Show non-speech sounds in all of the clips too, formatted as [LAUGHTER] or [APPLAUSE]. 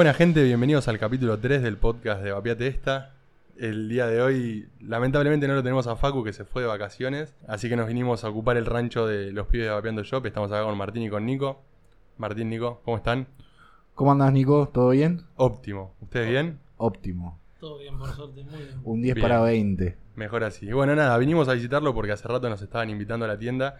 Buena gente, bienvenidos al capítulo 3 del podcast de Vapiate Esta. El día de hoy, lamentablemente no lo tenemos a Facu que se fue de vacaciones, así que nos vinimos a ocupar el rancho de los pibes de Vapeando Shop. Estamos acá con Martín y con Nico. Martín, Nico, ¿cómo están? ¿Cómo andas, Nico? ¿Todo bien? Óptimo. ¿Ustedes bien? Óptimo. Todo bien, por suerte, muy bien. Un 10 Bien. para 20. Mejor así. Y bueno, nada, vinimos a visitarlo porque hace rato nos estaban invitando a la tienda.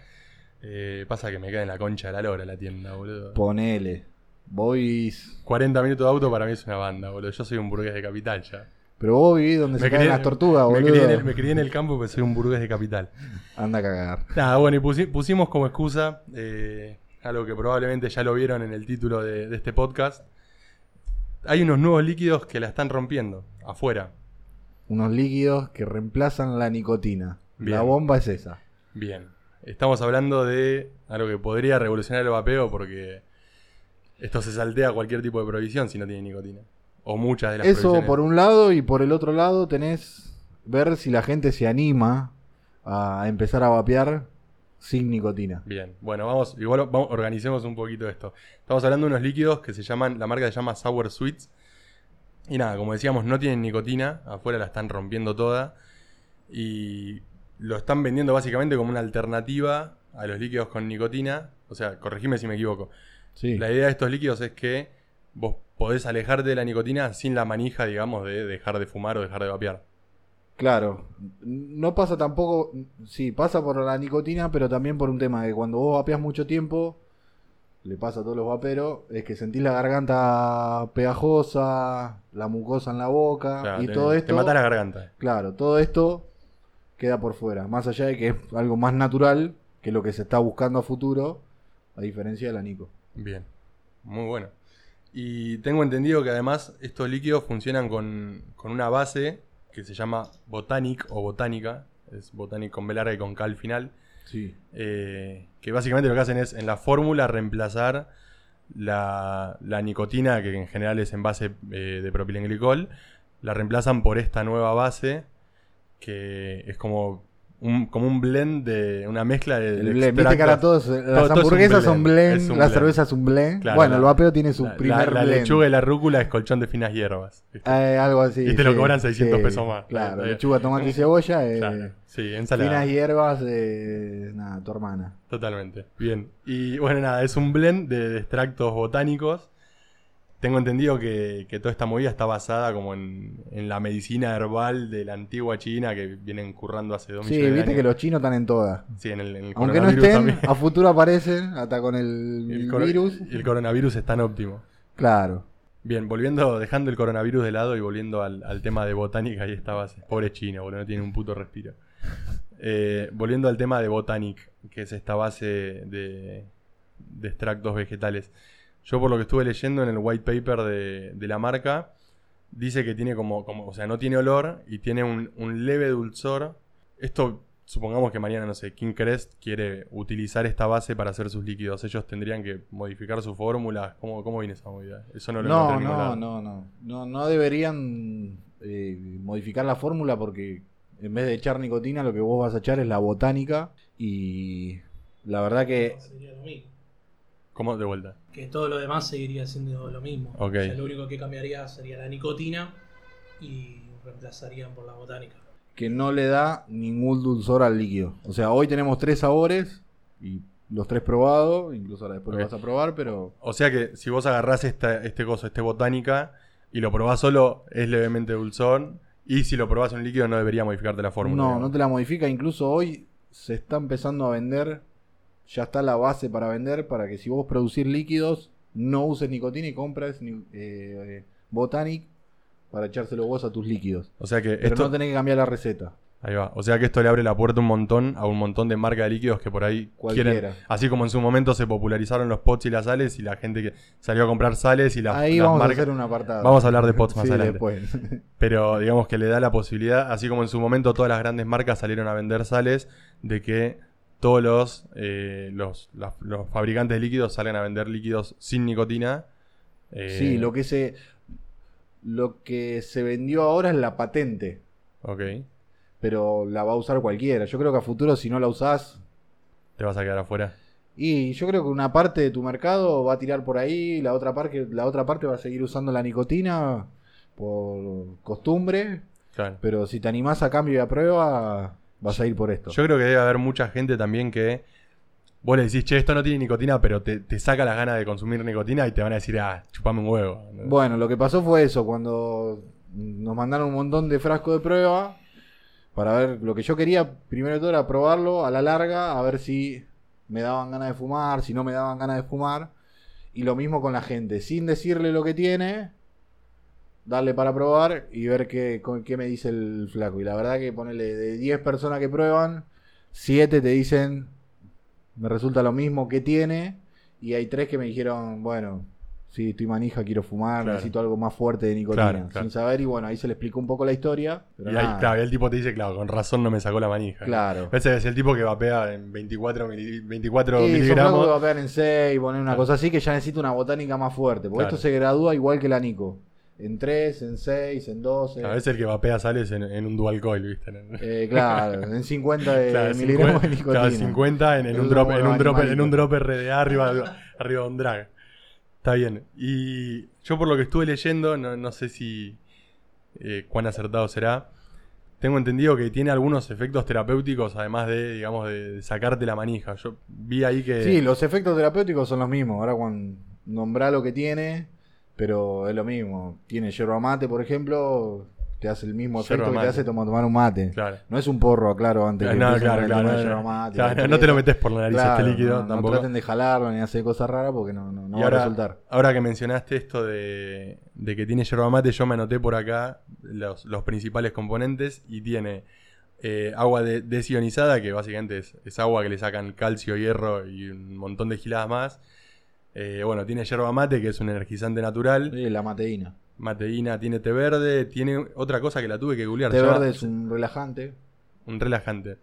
Eh, pasa que me queda en la concha de la lora la tienda, boludo. Ponele. Boys. 40 minutos de auto para mí es una banda, boludo. Yo soy un burgués de capital ya. Pero vos vivís donde se caen las tortugas, me boludo. crié en el, me crié en el campo porque soy un burgués de capital. Anda a cagar. Nada, bueno, y pusi- pusimos como excusa eh, algo que probablemente ya lo vieron en el título de, de este podcast. Hay unos nuevos líquidos que la están rompiendo afuera. Unos líquidos que reemplazan la nicotina. Bien. La bomba es esa. Bien, estamos hablando de algo que podría revolucionar el vapeo porque esto se saltea cualquier tipo de prohibición si no tiene nicotina. O muchas de las Eso por un lado y por el otro lado tenés ver si la gente se anima a empezar a vapear sin nicotina. Bien, bueno, vamos, igual vamos, organicemos un poquito esto. Estamos hablando de unos líquidos que se llaman, la marca se llama Sour Sweets. Y nada, como decíamos, no tienen nicotina, afuera la están rompiendo toda. Y lo están vendiendo básicamente como una alternativa a los líquidos con nicotina. O sea, corregime si me equivoco. Sí. La idea de estos líquidos es que vos podés alejarte de la nicotina sin la manija, digamos, de dejar de fumar o dejar de vapear. Claro, no pasa tampoco, sí, pasa por la nicotina, pero también por un tema de que cuando vos vapeas mucho tiempo, le pasa a todos los vaperos, es que sentís la garganta pegajosa, la mucosa en la boca y te, todo te esto, mata la garganta. claro, todo esto queda por fuera, más allá de que es algo más natural que lo que se está buscando a futuro, a diferencia de la nico. Bien, muy bueno. Y tengo entendido que además estos líquidos funcionan con, con una base que se llama Botanic o Botánica, es Botanic con B larga y con K al final, Sí. eh, que básicamente lo que hacen es en la fórmula reemplazar la, la nicotina, que en general es en base eh, de propilenglicol, la reemplazan por esta nueva base que es como un, como un blend de una mezcla de, de blend, viste que ahora todos, todo las un hamburguesas son blend, la blend. cerveza es un blend, Claro, bueno, la- el vapeo tiene su La- primer la, la blend. lechuga y la rúcula es colchón de finas hierbas. ¿viste? Eh, algo así. Y te lo cobran 600 pesos más. Claro, bien. lechuga, tomate y cebolla. Eh, Claro, sí, Finas ensalada. hierbas, eh, nada, tu hermana. Totalmente. Bien. Y bueno, nada, es un blend de, de extractos botánicos. Tengo entendido que, que toda esta movida está basada como en, en la medicina herbal de la antigua China que vienen currando hace dos Sí, millones de viste años. que los chinos están en todas. Sí, en el, en el Aunque no estén, también. a futuro aparecen, hasta con el, [LAUGHS] El virus. y el coronavirus es tan óptimo. Claro. Bien, volviendo, dejando el coronavirus de lado y volviendo al, al tema de botánica y esta base. Pobre chino, boludo, no tiene un puto respiro. Eh, volviendo al tema de Botanic, que es esta base de, de extractos vegetales. Yo por lo que estuve leyendo en el white paper de, de la marca, dice que tiene como, como, o sea, no tiene olor y tiene un, un leve dulzor. Esto, supongamos que mañana, no sé, King Crest quiere utilizar esta base para hacer sus líquidos. Ellos tendrían que modificar su fórmula. ¿Cómo, cómo viene esa movida? Eso no lo No, en no, no, no, no. No deberían eh, modificar la fórmula porque en vez de echar nicotina, lo que vos vas a echar es la botánica. Y la verdad que Sería lo mismo. ¿Cómo? De vuelta. Que todo lo demás seguiría siendo lo mismo. Ok. O sea, lo único que cambiaría sería la nicotina y reemplazarían por la botánica. que no le da ningún dulzor al líquido. O sea, hoy tenemos tres sabores y los tres probados, incluso ahora después lo vas a probar, pero O sea que si vos agarrás esta, este coso, este botánica, y lo probás solo, es levemente dulzón. Y si lo probás en un líquido, no debería modificarte la fórmula. no, digamos. no te la modifica. Incluso hoy se está empezando a vender, ya está la base para vender, para que si vos producir líquidos, no uses nicotina y compras eh, Botanic para echárselo vos a tus líquidos. O sea que Pero esto. no tenés que cambiar la receta. Ahí va. O sea que esto le abre la puerta un montón a un montón de marcas de líquidos que por ahí Cualquiera. quieren. Así como en su momento se popularizaron los pots y las sales y la gente que salió a comprar sales y las, Ahí las vamos marcas. a hacer un apartado. Vamos a hablar de pots [LAUGHS] más Sí, adelante. después. [LAUGHS] Pero digamos que le da la posibilidad, así como en su momento todas las grandes marcas salieron a vender sales, de que todos los, eh, los, los fabricantes de líquidos salen a vender líquidos sin nicotina. Eh, Sí, lo que se lo que se vendió ahora es la patente, Ok, pero la va a usar cualquiera. Yo creo que a futuro si no la usás, te vas a quedar afuera. Y yo creo que una parte de tu mercado va a tirar por ahí, la otra parte, la otra parte va a seguir usando la nicotina por costumbre, Claro. pero si te animás a cambio y a prueba, vas a ir por esto. Yo creo que debe haber mucha gente también que vos le decís, che, esto no tiene nicotina, pero te, te saca las ganas de consumir nicotina y te van a decir, ah, chupame un huevo. Bueno, lo que pasó fue eso, cuando nos mandaron un montón de frascos de prueba para ver lo que yo quería, primero de todo era probarlo a la larga, a ver si me daban ganas de fumar, si no me daban ganas de fumar. Y lo mismo con la gente, sin decirle lo que tiene, darle para probar y ver qué, con, qué me dice el flaco. Y la verdad que ponerle de 10 personas que prueban, 7 te dicen, me resulta lo mismo que tiene. Y hay 3 que me dijeron, bueno, sí, estoy manija, quiero fumar, Claro. necesito algo más fuerte de nicotina. Claro, claro. Sin saber, y bueno, ahí se le explicó un poco la historia. Pero Y ahí, claro, el tipo te dice, claro, con razón no me sacó la manija. Claro. Ese es el tipo que vapea en 24, mili- 24 Sí, que miligramos. va a pegar en 6, poner una cosa así que ya necesita una botánica más fuerte. Porque esto se gradúa igual que la Nico. En 3, en 6, en 12. A veces el que vapea sales en, en un dual coil, ¿viste? Eh, claro, [LAUGHS] en 50 de Claro, miligramos 50, de nicotina. claro, 50 en, en Eso un drop, en un drop, en un drop RDA arriba, arriba de un drag. Está bien. Y yo por lo que estuve leyendo, no, no sé si eh, cuán acertado será. Tengo entendido que tiene algunos efectos terapéuticos, además de, digamos, de, de sacarte la manija. Yo vi ahí que. Sí, los efectos terapéuticos son los mismos. Ahora cuando nombrá lo que tiene, pero es lo mismo. Tiene yerba mate, por ejemplo, te hace el mismo Yerba efecto que te hace tomar, tomar un mate. Claro. No es un porro, aclaro, antes No, que no, claro, claro, no, yerba no. mate, Claro, la no te lo metes por la nariz Claro, este líquido no, traten de jalarlo ni hacer cosas raras porque no, no, va ahora, a resultar. ahora que mencionaste esto de, de que tiene yerba mate, yo me anoté por acá los, los principales componentes y tiene eh, agua de- desionizada, que básicamente es, es agua que le sacan calcio, hierro y un montón de giladas más. Eh, bueno, tiene yerba mate, que es un energizante natural. Sí, la mateína. Mateína, tiene té verde, tiene otra cosa que la tuve que googlear. Té se llama- verde es un relajante. un relajante.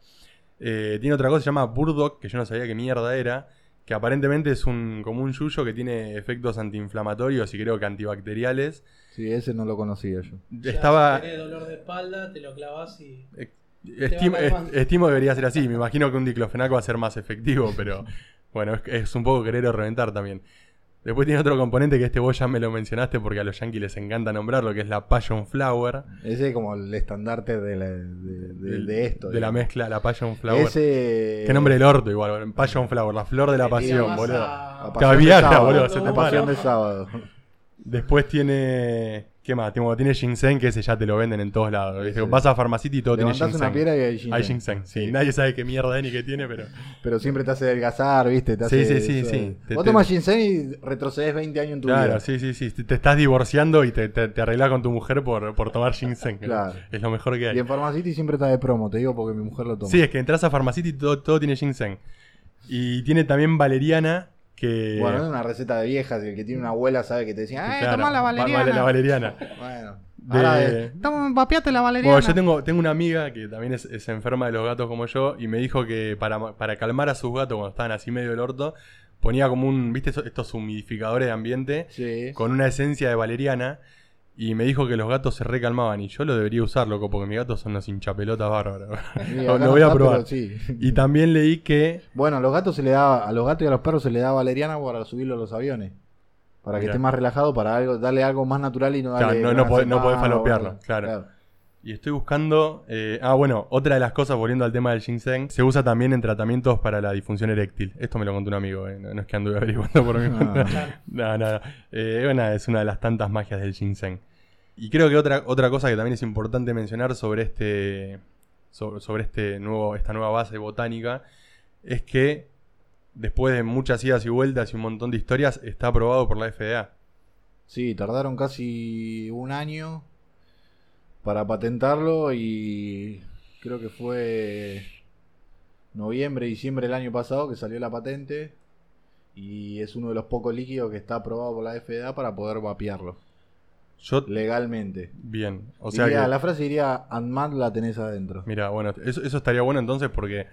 Eh, tiene otra cosa que se llama Burdock, que yo no sabía qué mierda era, que aparentemente es un, como un yuyo que tiene efectos antiinflamatorios y creo que antibacteriales. Sí, ese no lo conocía yo. Ya, Estaba... Si tenés dolor de espalda, te lo clavas y. eh, Estimo, est- estimo que debería ser así. Me imagino que un diclofenaco va a ser más efectivo, pero [LAUGHS] bueno, es, es un poco querer o reventar también. Después tiene otro componente que este vos ya me lo mencionaste porque a los yankees les encanta nombrarlo, que es la Passion Flower. Ese es como el estandarte de, la- de, de- esto. De la mezcla, la Passion Flower. Ese. Qué nombre del orto igual. Passion Flower, la flor de la pasión, boludo. a- boludo, se te pasión de sábado. Después tiene. ¿Qué más? Tiene, tiene ginseng, que ese ya te lo venden en todos lados. Sí. Vas a Pharmacity y todo tiene Levantás ginseng. una piedra y hay ginseng. Hay ginseng, sí. Nadie sabe qué mierda es ni qué tiene, pero. Pero siempre te hace adelgazar, ¿viste? Te Sí, hace, sí, sí, sí. Te- Vos te- tomás ginseng y retrocedes 20 años en tu Claro, vida. sí, sí, sí. Te, estás divorciando y te, te, te arreglás con tu mujer por, por tomar ginseng. Claro. Es lo mejor que Y hay. en Pharmacity siempre está de promo, te digo porque mi mujer lo toma. Sí, es que entras a Pharmacity y todo, todo tiene ginseng. Y tiene también valeriana, que. Bueno, es una receta de viejas el que tiene una abuela sabe que te decía, ¡ay, Claro, toma la va- valeriana! vale, la valeriana. Bueno, De- ahora de, toma, vapeate la valeriana. Bueno, yo tengo, tengo una amiga que también es, es enferma de los gatos como yo y me dijo que para, para calmar a sus gatos cuando estaban así medio del orto, ponía como un, ¿viste estos humidificadores de ambiente Sí. con una esencia de valeriana y me dijo que los gatos se recalmaban y yo lo debería usar, loco, porque mis gatos son unos hinchapelotas bárbaros. [LAUGHS] Lo voy a probar. sí. Y también leí que... Bueno, a los gatos se le da, a los gatos y a los perros se le da valeriana para subirlo a los aviones. Para que Mirá. esté más relajado, para algo, darle algo más natural y no Claro, darle. no- no podés- no podés falopearlo, claro. Y estoy buscando... eh, ah, bueno, otra de las cosas, volviendo al tema del ginseng, se usa también en tratamientos para la disfunción eréctil. Esto me lo contó un amigo, eh, no, no es que anduve [LAUGHS] averiguando por mi Ah. No, no, no. Eh, bueno, es una de las tantas magias del ginseng. Y creo que otra, otra cosa que también es importante mencionar sobre este. Sobre, sobre este nuevo, esta nueva base botánica. Es que después de muchas idas y vueltas y un montón de historias, está aprobado por la FDA. Sí, tardaron casi un año para patentarlo y creo que fue noviembre, diciembre del año pasado que salió la patente y es uno de los pocos líquidos que está aprobado por la FDA para poder vapearlo Yo. legalmente. Bien. O sea Diría- que. La frase diría, Antman la tenés adentro. Mira, bueno, eso, eso estaría bueno entonces porque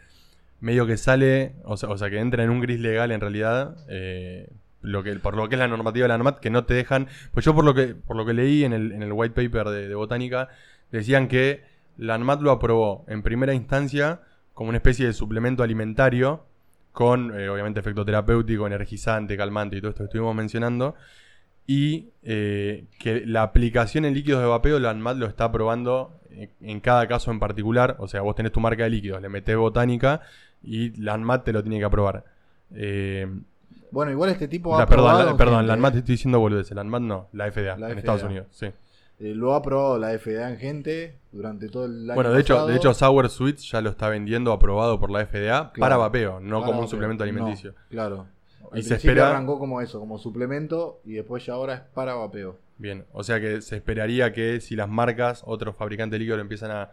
medio que sale, o sea, o sea que entra en un gris legal en realidad, eh, lo que, por lo que es la normativa de la NOMAT, que no te dejan, pues yo por lo que, por lo que leí en el, en el white paper de, botánica, decían que la ANMAT lo aprobó en primera instancia como una especie de suplemento alimentario, con eh, obviamente efecto terapéutico, energizante, calmante y todo esto que estuvimos mencionando. Y eh, que la aplicación en líquidos de vapeo, la ANMAT lo está probando en, en cada caso en particular. O sea, vos tenés tu marca de líquidos, le metés botánica y la ANMAT te lo tiene que aprobar. Eh, Bueno, igual este tipo ha la, perdón, probado la, perdón, gente, la ANMAT ¿eh? estoy diciendo boludeces. La ANMAT no, la FDA, La en FDA. Estados Unidos. Sí. Eh, lo ha probado la FDA en gente durante todo el año Bueno, de hecho, pasado. de hecho, Sour Sweets ya lo está vendiendo aprobado por la FDA para vapeo, no Para como un suplemento No, alimenticio. claro. Y se espera- arrancó como eso, como suplemento y después ya ahora es para vapeo. Bien, o sea que se esperaría que si las marcas, otros fabricantes de líquido lo empiezan a,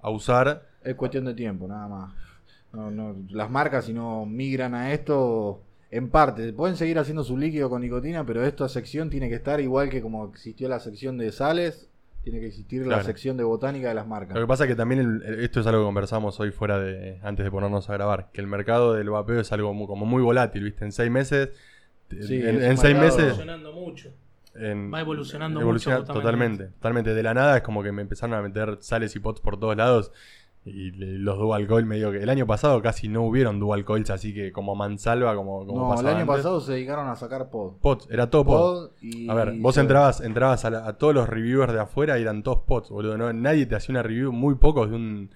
a usar, Es cuestión de tiempo, nada más. No, no, las marcas si no migran a esto, en parte, pueden seguir haciendo su líquido con nicotina, pero esta sección tiene que estar igual que como existió la sección de sales, tiene que existir la sección de botánica de las marcas. Lo que pasa es que también el- el- esto es algo que conversamos hoy fuera de antes de ponernos a grabar, que el mercado del vapeo es algo muy, como muy volátil, ¿viste? En seis meses, Sí, en, seis meses, evolucionando mucho. en- Va evolucionando evoluciona mucho, totalmente, totalmente. totalmente. De la nada es como que me empezaron a meter sales y pots por todos lados y los dual coil medio que el año pasado casi no hubieron dual coils así que como mansalva como, como no, el año antes. pasado se dedicaron a sacar pod. pots, era todo pod. Pod y A ver, vos entrabas, entrabas a, la- a todos los reviewers de afuera y eran todos pots, boludo. ¿no? Nadie te hacía una review, muy pocos de un,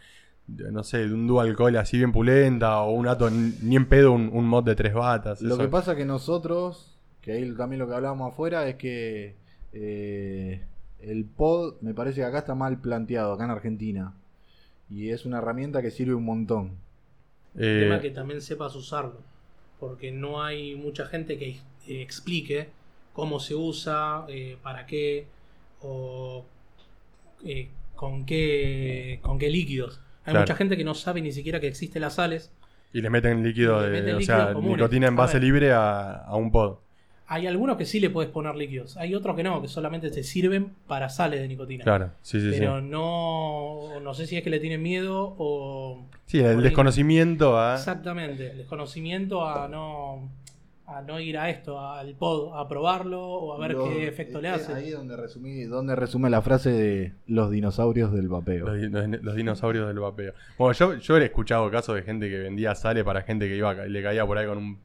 de, no sé, de un dual coil así bien pulenta o un ato, ni en pedo un, un mod de tres batas. Lo eso. que pasa que nosotros, que ahí también lo que hablábamos afuera, es que eh, el pod me parece que acá está mal planteado, acá en Argentina. Y es una herramienta que sirve un montón. El Eh, tema es que también sepas usarlo. Porque no hay mucha gente que eh, explique cómo se usa, eh, para qué, o eh, con qué con qué líquidos. Hay Claro. mucha gente que no sabe ni siquiera que existen las sales. y le meten líquido Y le de, meten o líquidos sea, comunes. nicotina en base libre a, a un pod. Hay algunos que sí le puedes poner líquidos. Hay otros que no, que solamente te sirven para sales de nicotina. Claro, sí, sí, Pero sí. no, no sé si es que le tienen miedo o... Sí, el desconocimiento a... Exactamente, el desconocimiento a no, a no ir a esto, al pod, a probarlo o a ver Los- qué efecto le es hace. Ahí donde, resumí, donde resume la frase de los dinosaurios del vapeo. Los, di- los- los dinosaurios del vapeo. Bueno, yo, yo he escuchado casos de gente que vendía sale para gente que iba le caía por ahí con un,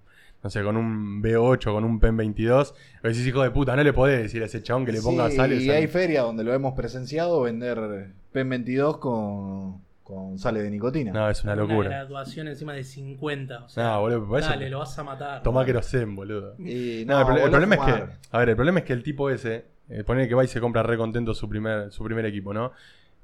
no sé, con un B8, con un PEN 22. Y decís, hijo de puta, no le podés decir a ese chabón que le ponga Sí, sales. Y hay ferias donde lo hemos presenciado vender PEN 22 con, con sales de nicotina. No, es una Una locura. graduación encima de 50. O sea, No, boludo, eso- dale, lo vas a matar. Tomá querosén, boludo. Y No, el, pro- el a problema es que, a ver, el problema es que el tipo ese, eh, pone que va y se compra re contento su primer, su primer equipo, ¿no?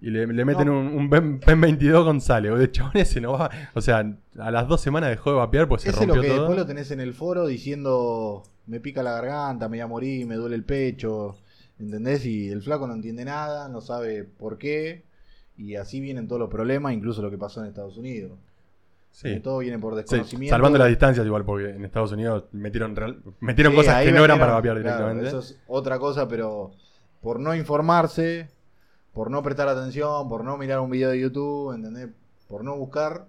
Y le, le meten No. un, un PEN, PEN 22 con sale, boludo. El chabón ese no va. O sea, a las dos semanas dejó de vapear pues se Ese es lo rompió que todo. después lo tenés en el foro diciendo me pica la garganta, me voy a morir, me duele el pecho, ¿entendés? Y el flaco no entiende nada, no sabe por qué, y así vienen todos los problemas, incluso lo que pasó en Estados Unidos. Sí. Que todo viene por Sí, desconocimiento. salvando las distancias igual, porque en Estados Unidos metieron, real- metieron Sí, cosas que no eran para vapear claro, directamente. eso es otra cosa, pero por no informarse, por no prestar atención, por no mirar un video de YouTube, ¿entendés? Por no buscar,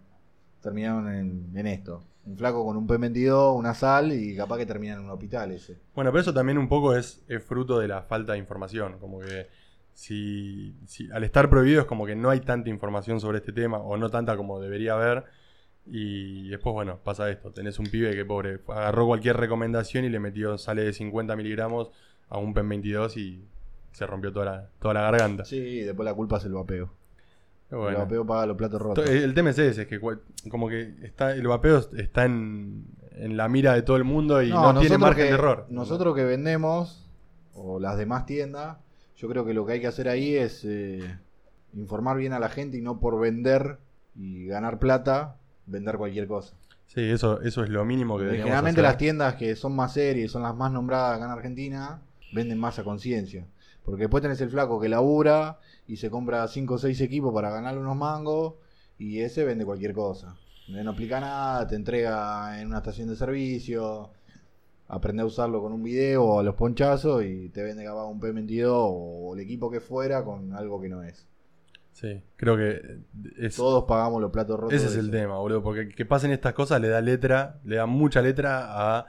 terminaron en, esto. Un flaco con un P22, una sal y capaz que terminan en un hospital ese. Bueno, pero eso también un poco es, fruto de la falta de información. Como que si, si- al estar prohibido es como que no hay tanta información sobre este tema, o no tanta como debería haber. Y después, bueno, pasa esto. Tenés un pibe que, pobre, agarró cualquier recomendación y le metió sale de 50 miligramos a un PEN 22 y se rompió toda la, toda la garganta. Sí, y después la culpa es el vapeo. Pero El bueno. vapeo paga los platos rotos. To- El tema es ese, es que como que está, el vapeo está en, en la mira de todo el mundo y no, tiene margen que- de error. Nosotros que vendemos, o las demás tiendas, yo creo que lo que hay que hacer ahí es eh, informar bien a la gente y no por vender y ganar plata, vender cualquier cosa. Sí, eso, eso es lo mínimo que generalmente hacer. las tiendas que son más serias, son las más nombradas acá en Argentina, venden más a conciencia. Porque después tenés el flaco que labura y se compra 5 o 6 equipos para ganarle unos mangos y ese vende cualquier cosa. No aplica nada, te entrega en una estación de servicio, aprende a usarlo con un video o a los ponchazos y te vende capaz un P22 o el equipo que fuera con algo que no es. Sí, creo que es, Todos pagamos los platos rotos. ese es el tema, boludo. Porque que pasen estas cosas le da letra, le da mucha letra a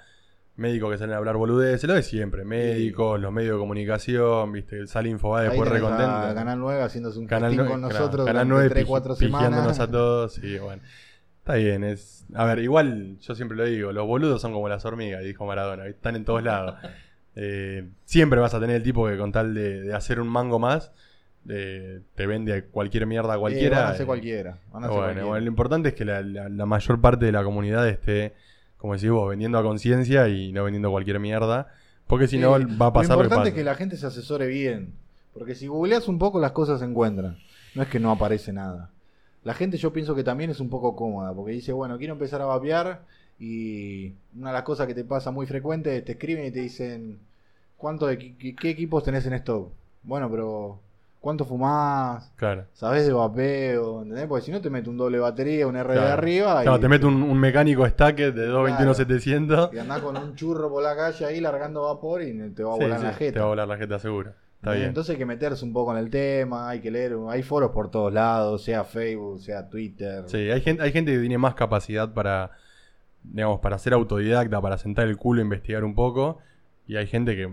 médicos que salen a hablar boludeces, lo de siempre. Médicos, los medios de comunicación, viste, el Sal Infobae después recontento. Canal 9 haciéndose un Canal casting 9, con nosotros Canal durante 9 3, piji- 4 pijiándonos semanas. a todos, sí, bueno. Está bien, es. A ver, igual yo siempre lo digo, los boludos son como las hormigas, dijo Maradona, están en todos lados. [LAUGHS] Eh, siempre vas a tener el tipo que con tal de, de hacer un mango más, eh, te vende cualquier mierda a Eh, cualquiera. van a hacer eh, cualquiera. Van a bueno, cualquiera. bueno, lo importante es que la, la- la mayor parte de la comunidad esté, como decís vos, vendiendo a conciencia y no vendiendo cualquier mierda. Porque si no, Sí, va a pasar Lo importante es que la gente se asesore bien. Porque si googleas un poco, las cosas se encuentran. No es que no aparece nada. La gente, yo pienso que también es un poco cómoda. Porque dice, bueno, quiero empezar a vapear. Y una de las cosas que te pasa muy frecuente, te escriben y te dicen, ¿cuánto de qué, qué equipos tenés en stock? Bueno, pero ¿cuánto fumás? Claro. ¿Sabés de vapeo? ¿Entendés? Porque si no te mete un doble batería, un R de Claro. arriba. Claro, y, te mete un, un mecánico stacker de 221-700. y andás con un churro por la calle ahí largando vapor y te va a Sí, volar sí, la jeta. te va a volar la jeta seguro. Está bien. Entonces hay que meterse un poco en el tema, hay que leer, hay foros por todos lados, sea Facebook, sea Twitter. Sí, hay gente, hay gente que tiene más capacidad para, digamos, para ser autodidacta, para sentar el culo e investigar un poco. Y hay gente que,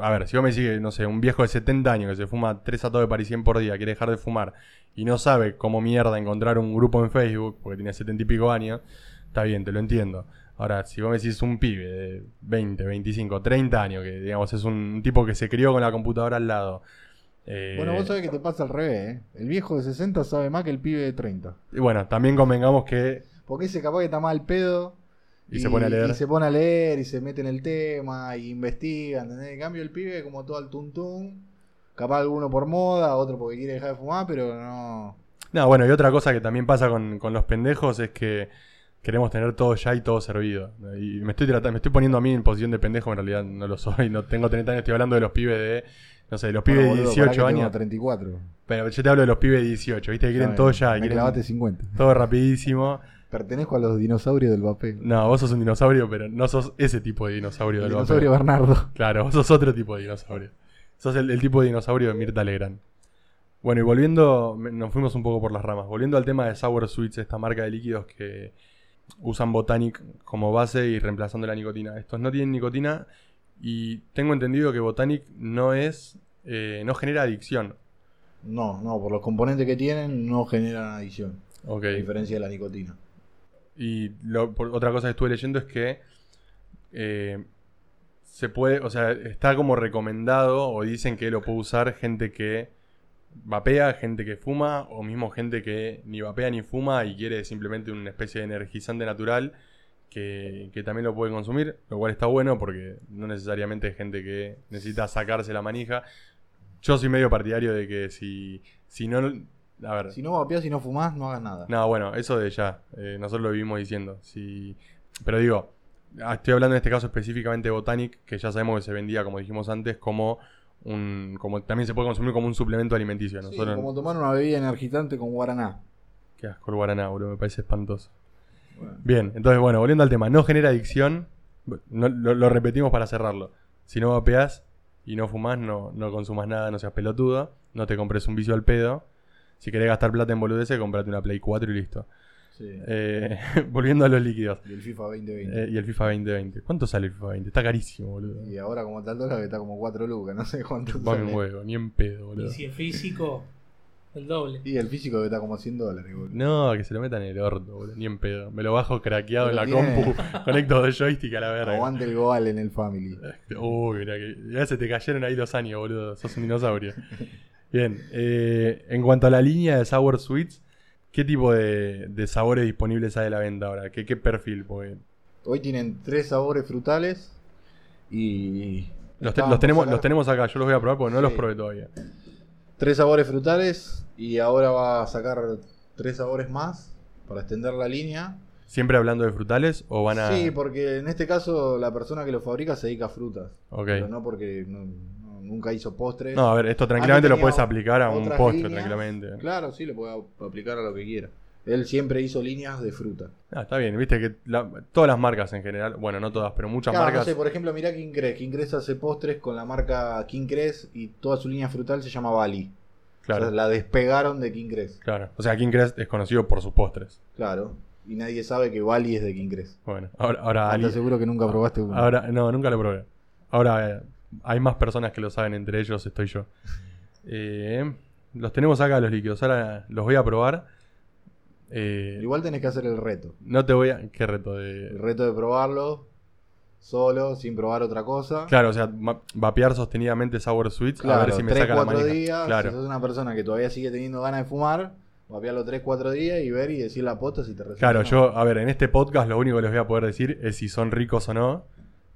a ver, si vos me decís que, no sé, un viejo de 70 años que se fuma 3 atados de parisien por día, quiere dejar de fumar y no sabe cómo mierda encontrar un grupo en Facebook, porque tiene 70 y pico años, está bien, te lo entiendo. Ahora, si vos me decís un pibe de 20, 25, 30 años, que digamos es un tipo que se crió con la computadora al lado. eh, Bueno, vos sabés que te pasa al revés, ¿eh? El viejo de 60 sabe más que el pibe de 30. y bueno, también convengamos que Porque ese capaz que está mal pedo. Y se pone a leer. Y se pone a leer y se mete en el tema y investiga, ¿entendés? En cambio el pibe como todo al tuntún. Capaz alguno por moda, otro porque quiere dejar de fumar, pero no... No, bueno, y otra cosa que también pasa con, con los pendejos es que queremos tener todo ya y todo servido. Y me estoy tratando, me estoy poniendo a mí en posición de pendejo, en realidad no lo soy, no tengo 30 años, estoy hablando de los pibes de, no sé, de los pibes Bueno, de boludo, pará 18 que tengo años. 34. Pero yo te hablo de los pibes de 18, ¿viste? Que quieren todo ya, Me quieren clavaste 50. todo rapidísimo. Pertenezco a los dinosaurios del vapeo. No, vos sos un dinosaurio, pero no sos ese tipo de dinosaurio El del dinosaurio vapeo. Bernardo. Claro, vos sos otro tipo de dinosaurio. Sos el, el tipo de dinosaurio de Mirta Legrand. Bueno, y volviendo, nos fuimos un poco por las ramas. Volviendo al tema de Sour Sweets, esta marca de líquidos que usan Botanic como base y reemplazando la nicotina. Estos no tienen nicotina y tengo entendido que Botanic no es, eh, no genera adicción. No, no, por los componentes que tienen no generan adicción. Ok. A diferencia de la nicotina. Y lo- por- otra cosa que estuve leyendo es que eh, se puede, o sea, está como recomendado o dicen que lo puede usar gente que vapea, gente que fuma o mismo gente que ni vapea ni fuma y quiere simplemente una especie de energizante natural que, que también lo puede consumir, lo cual está bueno porque no necesariamente es gente que necesita sacarse la manija. Yo soy medio partidario de que si, si no... A ver, Si no vapeás y no fumás, no hagas nada. no, bueno, eso de ya. eh, nosotros lo vivimos diciendo. Si... Pero digo, ah, estoy hablando en este caso específicamente de Botanic, que ya sabemos que se vendía, como dijimos antes, como un. como también se puede consumir como un suplemento alimenticio. Sí, Nosotros, como tomar una bebida energizante con guaraná. Qué asco el guaraná, boludo, me parece espantoso. Bueno. Bien, entonces, bueno, volviendo al tema, no genera adicción. no- lo, lo repetimos para cerrarlo. Si no vapeás y no fumás, no, no consumas nada, no seas pelotudo. No te compres un vicio al pedo. Si querés gastar plata en boludeces, comprate una Play 4 y listo. Sí. Eh, [LAUGHS] volviendo a los líquidos. Y el FIFA 2020. Eh, y el FIFA 2020. ¿Cuánto sale el FIFA 20? Está carísimo, boludo. Y ahora como tal dólar que está como 4 lucas, no sé cuánto un sale. huevo, ni en pedo, boludo. Y si es físico, el doble. Y el físico que está como 100 dólares, boludo. No, que se lo metan en el orto, boludo. Ni en pedo. Me lo bajo craqueado en la tiene- compu. [LAUGHS] Conecto de joystick a la verga. Aguante el Goal en el Family. Uy, mirá que. Ya se te cayeron ahí dos años, boludo. Sos un dinosaurio. [LAUGHS] Bien. eh, en cuanto a la línea de Sour Sweets, ¿qué tipo de, de sabores disponibles hay a la venta ahora? ¿Qué, qué perfil? Porque Hoy tienen tres sabores frutales y... los, te- tenemos, sacar los tenemos acá. Yo los voy a probar porque no Sí. los probé todavía. Tres sabores frutales y ahora va a sacar tres sabores más para extender la línea. ¿Siempre hablando de frutales o van a.? Sí, porque en este caso la persona que lo fabrica se dedica a frutas. Ok. Pero no porque no- nunca hizo postres. No, a ver, esto tranquilamente lo puedes aplicar a un postre, líneas. tranquilamente. Claro, sí, lo puede ap- aplicar a lo que quiera. Él siempre hizo líneas de fruta. Ah, está bien, viste que la- todas las marcas en general, bueno, no todas, pero muchas Claro, no marcas. sé, por ejemplo, mirá King Cres. King Cres hace postres con la marca King Cres y toda su línea frutal se llama Bali. claro, O sea, la despegaron de King Cres. claro. O sea, King Crest es conocido por sus postres. Claro. Y nadie sabe que Bali es de King Cres. Bueno, ahora, ahora, Ah, Ali- ¿Estás seguro que nunca probaste uno? ahora, no, nunca lo probé. Ahora eh, hay más personas que lo saben, entre ellos estoy yo. Eh, los tenemos acá los líquidos, ahora los voy a probar. Eh, Igual tenés que hacer el reto. no te voy a. ¿Qué reto? El De... reto de probarlo solo, sin probar otra cosa. Claro, o sea, vapear sostenidamente Sour Sweets Claro, a ver si me 3, saca la 4 manija. días. Claro. Si sos una persona que todavía sigue teniendo ganas de fumar, vapearlo 3, 4 días y ver y decir la posta si te resulta. Claro, yo, a ver, en este podcast lo único que les voy a poder decir es si son ricos o no.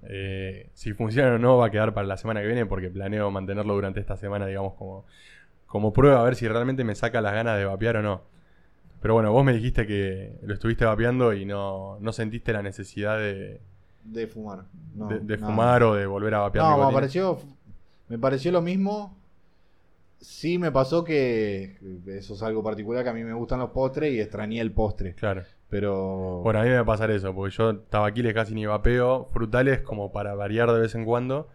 Eh, si funcionan o no va a quedar para la semana que viene porque planeo mantenerlo durante esta semana, digamos, como, como prueba a ver si realmente me saca las ganas de vapear o no. Pero bueno, vos me dijiste que lo estuviste vapeando y no, no sentiste la necesidad de, De fumar. No, de- fumar o de volver a vapear. No, me pareció, me pareció lo mismo. Sí me pasó que eso es algo particular que a mí me gustan los postres y extrañé el postre. Claro. Pero Bueno, a mí me va a pasar eso, porque yo tabaquiles casi ni vapeo, frutales como para variar de vez en cuando.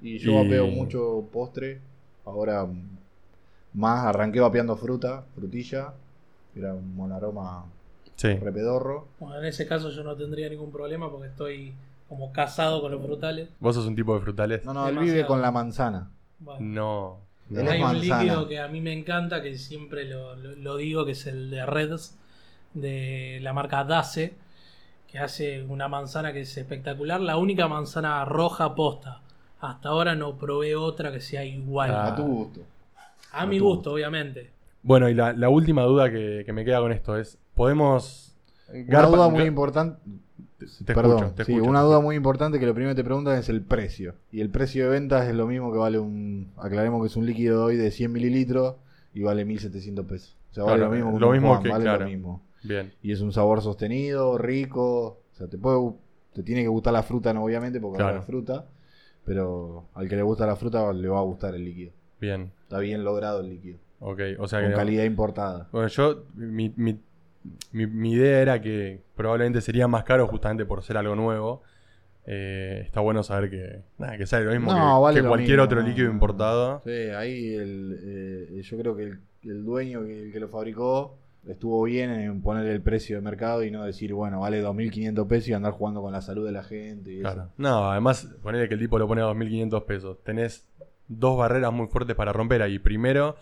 y yo y- vapeo mucho postre. Ahora mm, más arranqué vapeando fruta, frutilla. Era un monaroma Sí. repedorro. Bueno, en ese caso yo no tendría ningún problema porque estoy como casado con los frutales. ¿Vos sos un tipo de frutales? No, no, él vive con la manzana. Bueno, No. no. Hay un manzana. líquido que a mí me encanta, que siempre lo, lo- lo digo, que es el de Reds, de la marca Dace, que hace una manzana que es espectacular. La única manzana roja posta. Hasta ahora no probé otra que sea igual. Ah. A tu gusto. a mi gusto, obviamente. Bueno, y la, la última duda que, que me queda con esto es, ¿podemos... Una garpa- duda muy importante. te Perdón, escucho, te sí, escucho. una duda muy importante que lo primero que te preguntan es el precio. Y el precio de ventas es lo mismo que vale un. Aclaremos que es un líquido de hoy de 100 mililitros y vale 1700 pesos. O sea, vale Claro, lo mismo. lo un mismo Juan, que- vale claro. lo mismo. Bien, Y es un sabor sostenido, rico. O sea, te puede te tiene que gustar la fruta, no obviamente, porque Claro. es la fruta. Pero al que le gusta la fruta le va a gustar el líquido. bien. Está bien logrado el líquido. Ok, o sea Con que... calidad importada. Bueno, yo, mi, mi- mi- mi idea era que probablemente sería más caro justamente por ser algo nuevo. Eh, está bueno saber que, nada, que sale lo mismo No, que, vale que lo cualquier mismo, otro no, líquido no. importado. Sí, ahí el, eh, yo creo que el, el dueño el que lo fabricó estuvo bien en poner el precio de mercado y no decir, bueno, vale 2.500 pesos y andar jugando con la salud de la gente y Claro. eso. No, además, ponerle que el tipo lo pone a 2.500 pesos. Tenés dos barreras muy fuertes para romper ahí. Primero,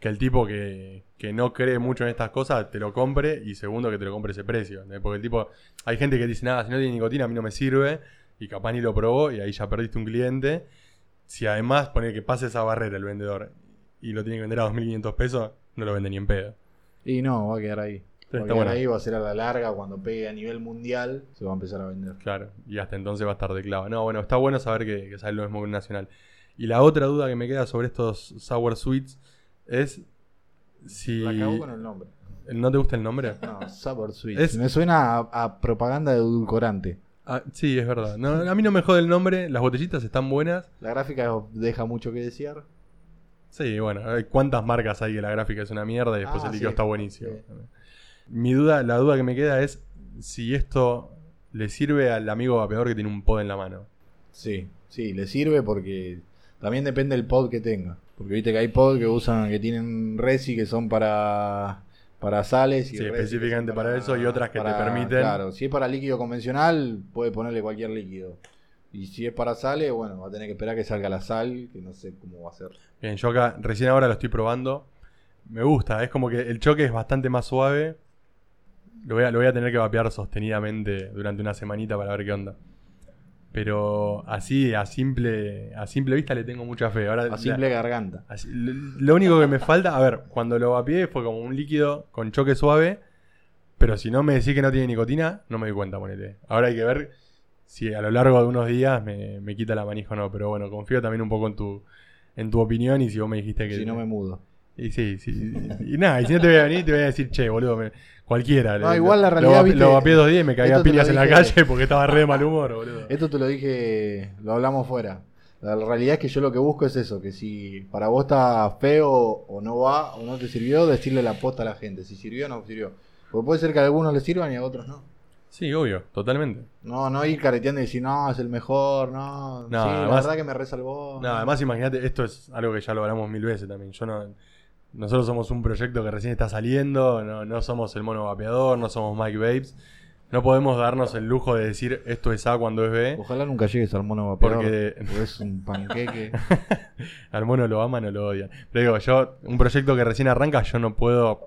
que el tipo que, que no cree mucho en estas cosas te lo compre. Y segundo, que te lo compre ese precio. Porque el tipo, hay gente que dice, nada, si no tiene nicotina a mí no me sirve. Y capaz ni lo probó y ahí ya perdiste un cliente. Si además pone que pase esa barrera el vendedor y lo tiene que vender a 2.500 pesos, no lo vende ni en pedo. Y no, va a quedar ahí. Sí, Va a quedar ahí, va a ser a la larga, cuando pegue a nivel mundial, se va a empezar a vender. Claro, y hasta entonces va a estar de clava. No, bueno, está bueno saber que, que sale lo mismo que nacional. Y la otra duda que me queda sobre estos sour sweets es si... La cago con el nombre. ¿No te gusta el nombre? No, Sour Sweet. Es- Me suena a, a propaganda de edulcorante. Ah, sí, es verdad. No, a mí no me jode el nombre, las botellitas están buenas. La gráfica deja mucho que desear. Sí, bueno, hay cuántas marcas hay que la gráfica es una mierda y después Ah, el líquido sí, está buenísimo. sí. Mi duda, la duda que me queda es si esto le sirve al amigo vapeador que tiene un pod en la mano. Sí, sí, le sirve porque también depende del pod que tenga. Porque viste que hay pod que usan, que tienen resi que son para, para sales y Sí, específicamente para eso y otras que te permiten- Claro, si es para líquido convencional, puede ponerle cualquier líquido. Y si es para sales, bueno, va a tener que esperar que salga la sal, que no sé cómo va a ser. Bien, yo acá recién ahora lo estoy probando. Me gusta, es como que el choque es bastante más suave. Lo voy a, lo voy a tener que vapear sostenidamente durante una semanita para ver qué onda. Pero así, a simple, a simple vista le tengo mucha fe. Ahora, A simple garganta. así- lo, lo único que me falta, a ver, cuando lo vapeé fue como un líquido con choque suave. Pero si no me decís que no tiene nicotina, no me doy cuenta, ponele. Ahora hay que ver si a lo largo de unos días me, me quita la manija o no. Pero bueno, confío también un poco en tu, en tu opinión y si vos me dijiste que... Si no me mudo. Y sí, sí. Y nada, y si no te voy a venir, te voy a decir, che, boludo, me- cualquiera. No, le- igual la realidad, Lo, viste, lo vapeé dos días y me caía piñas en la calle porque estaba re de mal humor, boludo. Esto te lo dije, lo hablamos fuera. La realidad es que yo lo que busco es eso, que si para vos está feo o no va o no te sirvió, decirle la posta a la gente, si sirvió o no sirvió. Porque puede ser que a algunos les sirvan y a otros no. Sí, obvio, totalmente. No, no ir careteando y decir, no, es el mejor, no. No, sí, la además- verdad que me resalvó. No, además imagínate, esto es algo que ya lo hablamos mil veces también. Yo no, nosotros somos un proyecto que recién está saliendo, no, no somos el mono vapeador, no somos Mike Babes. No podemos darnos el lujo de decir esto es A cuando es B. Ojalá nunca llegues al mono vapeador, Porque- porque [LAUGHS] es un panqueque. [LAUGHS] Al mono lo aman o lo odian. Pero digo, yo, un proyecto que recién arranca, yo no puedo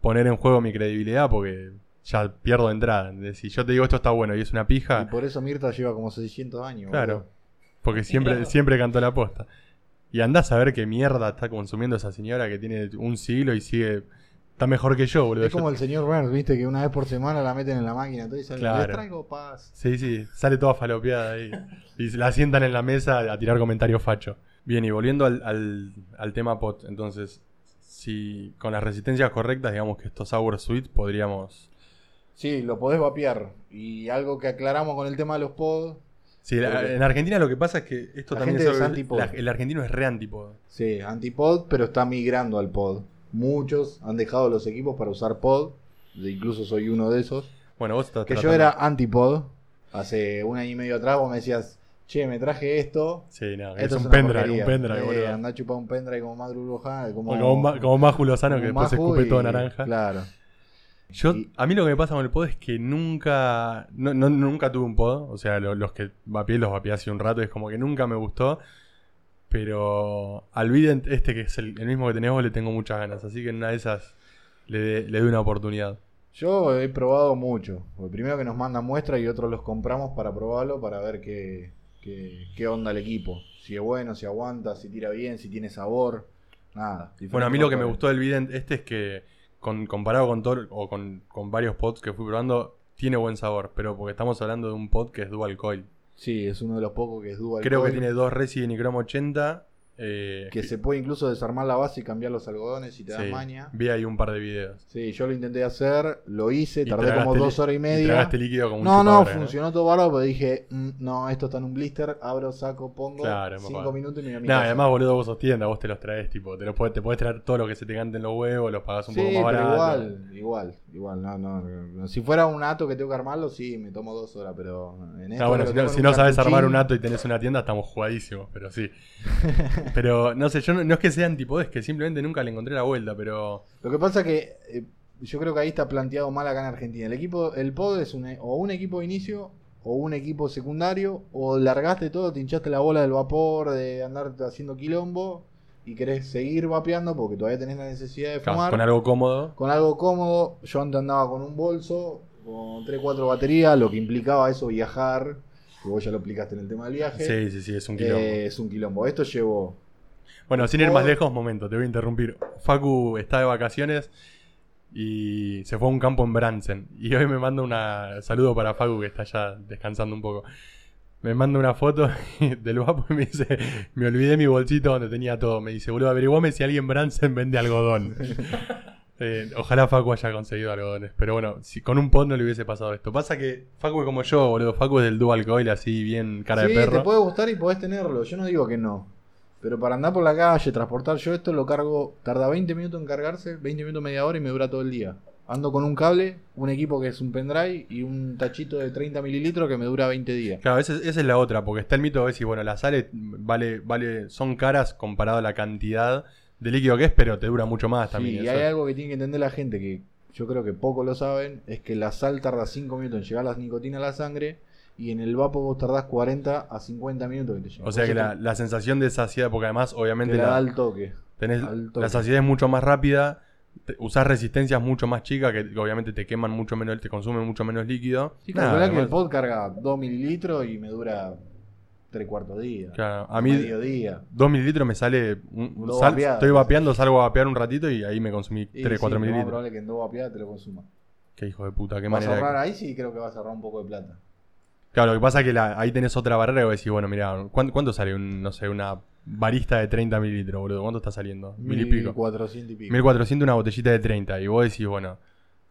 poner en juego mi credibilidad porque ya pierdo de entrada. Si yo te digo esto está bueno y es una Y pija, por eso Mirta lleva como 600 años. claro, boludo. porque siempre, Claro. siempre cantó la posta. Y andás a ver qué mierda está consumiendo esa señora que tiene un siglo y sigue. Está mejor que yo, boludo. Es Yo- como el señor Burns, viste, que una vez por semana la meten en la máquina y sale, Claro. les traigo paz. Sí, sí, sale toda falopeada ahí. Y la sientan en la mesa a tirar comentarios facho. Bien, y volviendo al, al- al tema pot, entonces, si con las resistencias correctas, digamos que estos Sour Sweet podríamos. Sí, lo podés vapear. Y algo que aclaramos con el tema de los pods, Sí, la- Porque- en Argentina lo que pasa es que esto La también gente es es antipod. la- el argentino es re antipod. sí, antipod, pero está migrando al pod. Muchos han dejado los equipos para usar pod, incluso soy uno de esos. Bueno, vos estás Que yo era antipod, hace un año y medio atrás vos me decías, che, me traje esto. Sí, no, Esto es un pendrive, porquería". un pendrive, Eh. Andá a chupar un pendrive como Madru Luján, como, Como, como Maju Lozano que después se escupe y- todo naranja. Claro. Yo, Y- a mí lo que me pasa con el pod es que nunca, no, no- nunca tuve un pod. O sea, lo- los que vapeé los vapeé hace un rato y es como que nunca me gustó. Pero al Vident, este que es el, el mismo que tenés vos, le tengo muchas ganas. Así que en una de esas le, le doy una oportunidad. Yo he probado mucho. Primero que nos mandan muestras y otros los compramos para probarlo, para ver qué, qué, qué onda el equipo. Si es bueno, si aguanta, si tira bien, si tiene sabor. Nada. Bueno, a mí lo que me gustó del Vident este es que, con, comparado con todo, o con, con varios pods que fui probando, tiene buen sabor. Pero porque estamos hablando de un pod que es Dual Coil. Sí, es uno de los pocos que es dual Creo que tiene dos Resi de Nicrom 80. Eh, que se puede incluso desarmar la base y cambiar los algodones si te sí, das maña. Vi ahí un par de videos. Sí, yo lo intenté hacer, lo hice, Y tardé como dos horas y y media. tragaste líquido como un no, no, chupadora, funcionó todo bárbaro, pero dije, "Mm, no, esto está en un blister, abro, saco, pongo, Claro, cinco papá. minutos y me voy a mi No, casa. además, boludo, vos sos tienda, vos te los traes, tipo, te, los podés, te podés traer todo lo que se te cante en los huevos, los pagás un Sí, poco más barato. igual, igual, igual, no, no, no. Si fuera un ato que tengo que armarlo, sí, me tomo dos horas, pero en esto Ah, bueno, que si no, si no un sabes armar un ato y tenés una tienda, estamos jugadísimos, pero sí. [LAUGHS] pero no sé, yo no, no es que sea antipod, es que simplemente nunca le encontré la vuelta, pero. Lo que pasa que eh, yo creo que ahí está planteado mal acá en Argentina. El equipo, el pod es un, o un equipo de inicio, o un equipo secundario, o largaste todo, te hinchaste la bola del vapor, de andar haciendo quilombo, y querés seguir vapeando porque todavía tenés la necesidad de claro, fumar. con algo cómodo. con algo cómodo. Yo antes andaba con un bolso, con 3-4 baterías, lo que implicaba eso viajar. Que vos ya lo explicaste en el tema del viaje. Sí, sí, sí, es un quilombo. Eh, es un quilombo. Esto llevó. Bueno, sin ir más lejos, momento, te voy a interrumpir. Facu está de vacaciones y se fue a un campo en Bransen. Y hoy me manda una. Saludo para Facu que está ya descansando un poco. Me manda una foto [LAUGHS] del vapo y me dice: Me olvidé mi bolsito donde tenía todo. Me dice, boludo, averiguame si alguien en Bransen vende algodón. [LAUGHS] Eh, ojalá Facu haya conseguido algodones. Pero bueno, si con un pod no le hubiese pasado esto. Pasa que Facu es como yo, boludo. Facu es del dual coil, así bien cara sí, de perro. te puede gustar y podés tenerlo. Yo no digo que no. Pero para andar por la calle, transportar yo esto, lo cargo. Tarda 20 minutos en cargarse, 20 minutos, media hora y me dura todo el día. Ando con un cable, un equipo que es un pendrive y un tachito de 30 mililitros que me dura 20 días. Claro, esa, esa es la otra, porque está el mito de decir, bueno, las sales vale, vale, son caras comparado a la cantidad de líquido que es, pero te dura mucho más también. Sí, y eso. hay algo que tiene que entender la gente que yo creo que poco lo saben, es que la sal tarda 5 minutos en llegar la nicotina a la sangre y en el vapo vos tardás 40 a 50 minutos que te llega. O sea que la, la sensación de saciedad, porque además, te, obviamente, te la da al toque. tenés, al toque. la saciedad es mucho más rápida, te- usás resistencias mucho más chicas que, que obviamente te queman mucho menos, te consumen mucho menos líquido. Sí, Nada, calculá que el además- pod carga 2 mililitros y me dura 3 cuartos de día. claro, a mí Medio día. 2 mililitros me sale. un- un Dos sal- vapeadas. estoy vapeando, salgo a vapear un ratito y ahí me consumí Y 3, sí, 4 lo más mililitros. probable es que en dos vapeadas te lo consumas. Qué hijo de puta, qué Vas a manera. de- ahorrar ahí, sí creo que vas a ahorrar un poco de plata. Claro, lo que pasa es que la- ahí tenés otra barrera que vos decís, bueno, mira, ¿cuánto, cuánto sale un, no sé, una barista de 30 mililitros, boludo? ¿Cuánto está saliendo? Mil y pico. 1400 y pico. 1400 una botellita de 30. Y vos decís, bueno,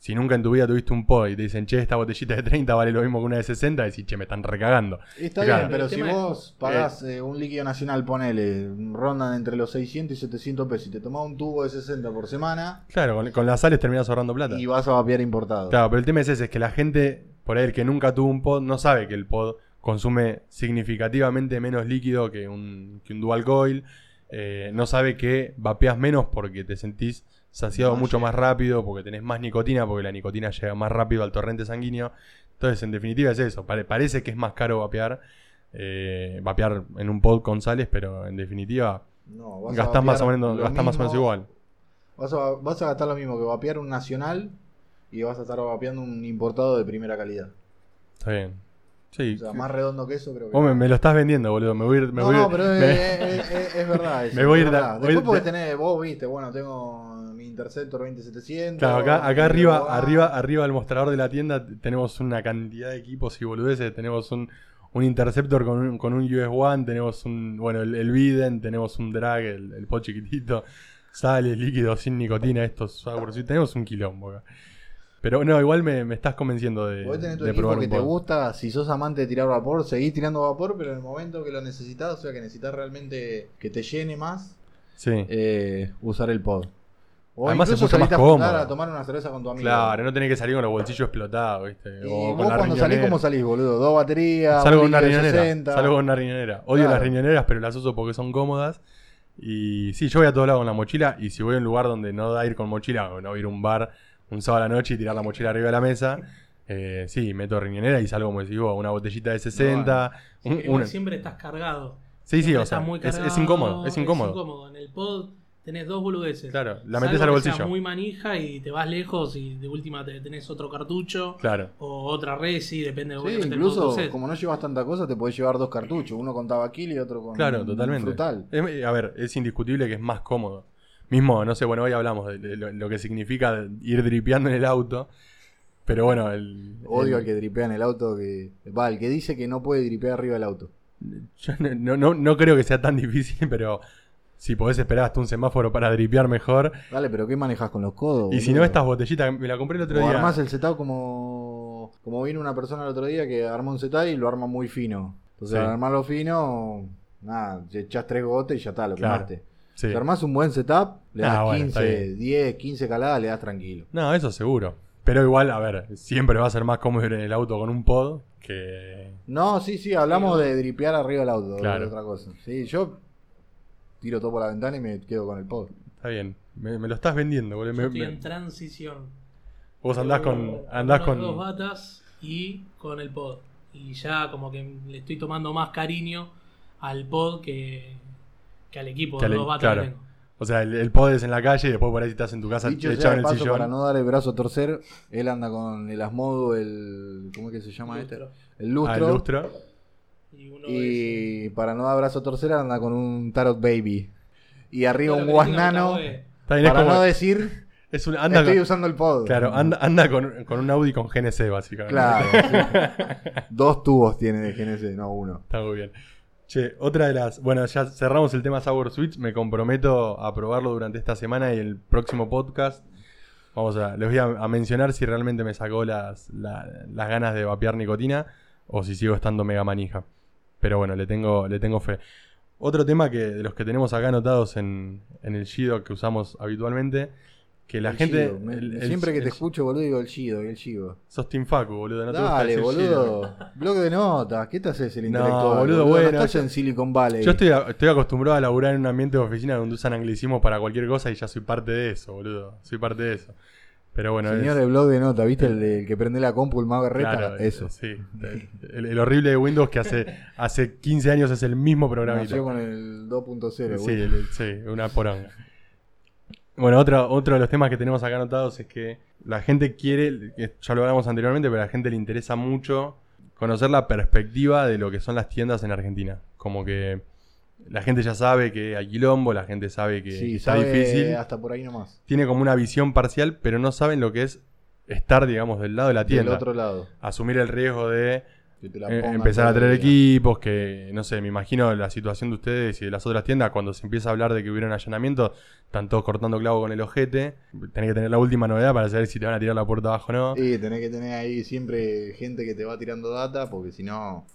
si nunca en tu vida tuviste un pod y te dicen, che, esta botellita de 30 vale lo mismo que una de 60, decís, che, me están recagando. Está Claro. bien, pero si tema es- vos pagás eh, un líquido nacional, ponele, rondan entre los 600 y 700 pesos y te tomás un tubo de 60 por semana Claro, con, con las sales terminás ahorrando plata. y vas a vapear importado. Claro, pero el tema es ese, es que la gente, por ahí el que nunca tuvo un pod, no sabe que el pod consume significativamente menos líquido que un, que un dual coil. eh, no sabe que vapeas menos porque te sentís saciado Más mucho más rápido, porque tenés más nicotina, porque la nicotina llega más rápido al torrente sanguíneo. Entonces, en definitiva es eso. Pare- parece que es más caro vapear, eh, vapear en un pod con sales, pero en definitiva No, gastás más o menos, gastás más o menos igual. Vas a, vas a gastar lo mismo que vapear un nacional y vas a estar vapeando un importado de primera calidad. Está bien. Sí. O sea, más redondo que eso creo que. Vos me, me lo estás vendiendo, boludo. Me voy a ir. Me no, voy no, pero es, [LAUGHS] me- es- es- es verdad. [LAUGHS] eso, Me voy a es ir verdad. da- voy- Después porque tenés, vos viste, bueno, tengo Interceptor 20700. Claro, acá, arriba, arriba, arriba del mostrador de la tienda tenemos una cantidad de equipos y boludeces. Tenemos un, un Interceptor con un, con un US One, tenemos un, bueno, el, el Biden, tenemos un Drag, el, el pod chiquitito, sales, líquidos sin nicotina, estos Sweet. Tenemos un quilombo acá. Pero no, igual me, me estás convenciendo de, Vos tenés tu de equipo probar que te gusta, si sos amante de tirar vapor, seguís tirando vapor, pero en el momento que lo necesitas, o sea que necesitas realmente que te llene más, Sí. eh, usar el pod. O Además es incluso mucho más saliste a juntar cómodo. a tomar una cerveza con tu amigo. Claro, no tenés que salir con los bolsillos explotados, ¿viste? Y O vos cuando salís. ¿cómo salís, boludo? Dos baterías, Salgo un con una riñonera. 60. Salgo con una riñonera. Odio Claro. las riñoneras, pero las uso porque son cómodas. Y sí, yo voy a todos lados con la mochila. Y si voy a un lugar donde no da ir con mochila, o no ir a un bar un sábado a la noche y tirar la mochila arriba de la mesa, eh, sí, meto riñonera y salgo, como decís vos, una botellita de 60. Sí, un- igual una- siempre estás cargado. Sí, sí, Siempre o sea, es, es cargado, incómodo, es incómodo. En el pod tenés dos boludeces. Claro, la metés al bolsillo. muy manija y te vas lejos y de última te tenés otro cartucho Claro. o otra resi, depende Sí, obviamente del incluso como no llevas tanta cosa, te podés llevar dos cartuchos, uno con tabaquil y otro con Claro, totalmente. frutal. Es- a ver, es indiscutible que es más cómodo. Mismo, no sé, bueno, hoy hablamos de, de lo, lo que significa ir dripeando en el auto. Pero bueno, el. Odio el- al que dripea en el auto, que va, el que dice que no puede dripear arriba del auto. Yo no, no- no- no creo que sea tan [LAUGHS] difícil, pero si podés esperar hasta un semáforo para dripear mejor. Dale, pero ¿qué manejas con los codos? Y si no, estas botellitas, me la compré el otro O día. armás el setup como, como vino una persona el otro día que armó un setup y lo arma muy fino. Entonces, Sí. al armarlo fino, nada, echás tres gotes y ya está, lo Claro. quemaste. Sí. Si armás un buen setup, le das Ah, bueno, está 15, bien. 10, 15 caladas, le das tranquilo. No, eso seguro. Pero igual, a ver, siempre va a ser más cómodo ir en el auto con un pod que. No, sí, sí, hablamos de dripear arriba del auto, Claro. de otra cosa. Sí, yo tiro todo por la ventana y me quedo con el pod. Está bien. Me, me lo estás vendiendo, boludo. Yo Me- estoy me- en transición. vos andás con. Andás con. dos batas y con el pod. Y ya como que le estoy tomando más cariño al pod que, que al equipo Que de al- dos batas claro. que tengo. O sea, el, el pod es en la calle y después por ahí estás en tu casa Dicho echado sea en el paso, sillón. para no dar el brazo a torcer, él anda con el Asmodo, el. ¿Cómo es que se llama este? Lustro. El Ah, lustro. el lustro. Y uno Y para no dar brazo a torcer, anda con un Tarot Baby. Y arriba Claro, un Guasnano. Para como- no decir, [LAUGHS] es un, anda estoy con- usando el pod. Claro, anda, anda con, con un Audi con GNC, básicamente. Claro, sí. [LAUGHS] Dos tubos tiene de GNC, no uno. Está muy bien. Che, otra de las. Bueno, ya cerramos el tema Sour Switch. Me comprometo a probarlo durante esta semana y el próximo podcast. Vamos a. Les voy a, a mencionar si realmente me sacó las, la- las ganas de vapear nicotina o si sigo estando mega manija. Pero bueno, le tengo, le tengo fe. Otro tema que de los que tenemos acá anotados en, en el Shido que usamos habitualmente. Que la El gente. Gido. Me- el- el- siempre que te escucho, boludo, digo el Gido, el Gido. Sos Team Facu, boludo. No te gusta Dale, decir Shido. boludo. Blog de notas. ¿Qué te haces el No, intelectual? boludo, bueno, No estás yo- en Silicon Valley. Yo estoy, estoy acostumbrado a laburar en un ambiente de oficina donde usan anglicismos para cualquier cosa y ya soy parte de eso, boludo. Soy parte de eso. Pero bueno, Señor es, de blog de notas, ¿viste? El, el que prende la compu, el más berreta. claro, Eso. Sí. El, el horrible de Windows que hace, hace 15 años es el mismo programita. Nació con el 2.0. Sí, el- sí, una poronga. Bueno, otro, otro de los temas que tenemos acá anotados es que la gente quiere, ya lo hablamos anteriormente, pero a la gente le interesa mucho conocer la perspectiva de lo que son las tiendas en Argentina. Como que la gente ya sabe que hay quilombo, la gente sabe que Sí, está sabe difícil. hasta por ahí nomás. Tiene como una visión parcial, pero no saben lo que es estar, digamos, del lado de la Del tienda. otro lado. Asumir el riesgo de eh, empezar a traer equipos, que no sé, me imagino la situación de ustedes y de las otras tiendas, cuando se empieza a hablar de que hubieron allanamientos, están todos cortando clavo con el ojete, tenés que tener la última novedad para saber si te van a tirar la puerta abajo o no. Y tenés que tener ahí siempre gente que te va tirando data, porque si no,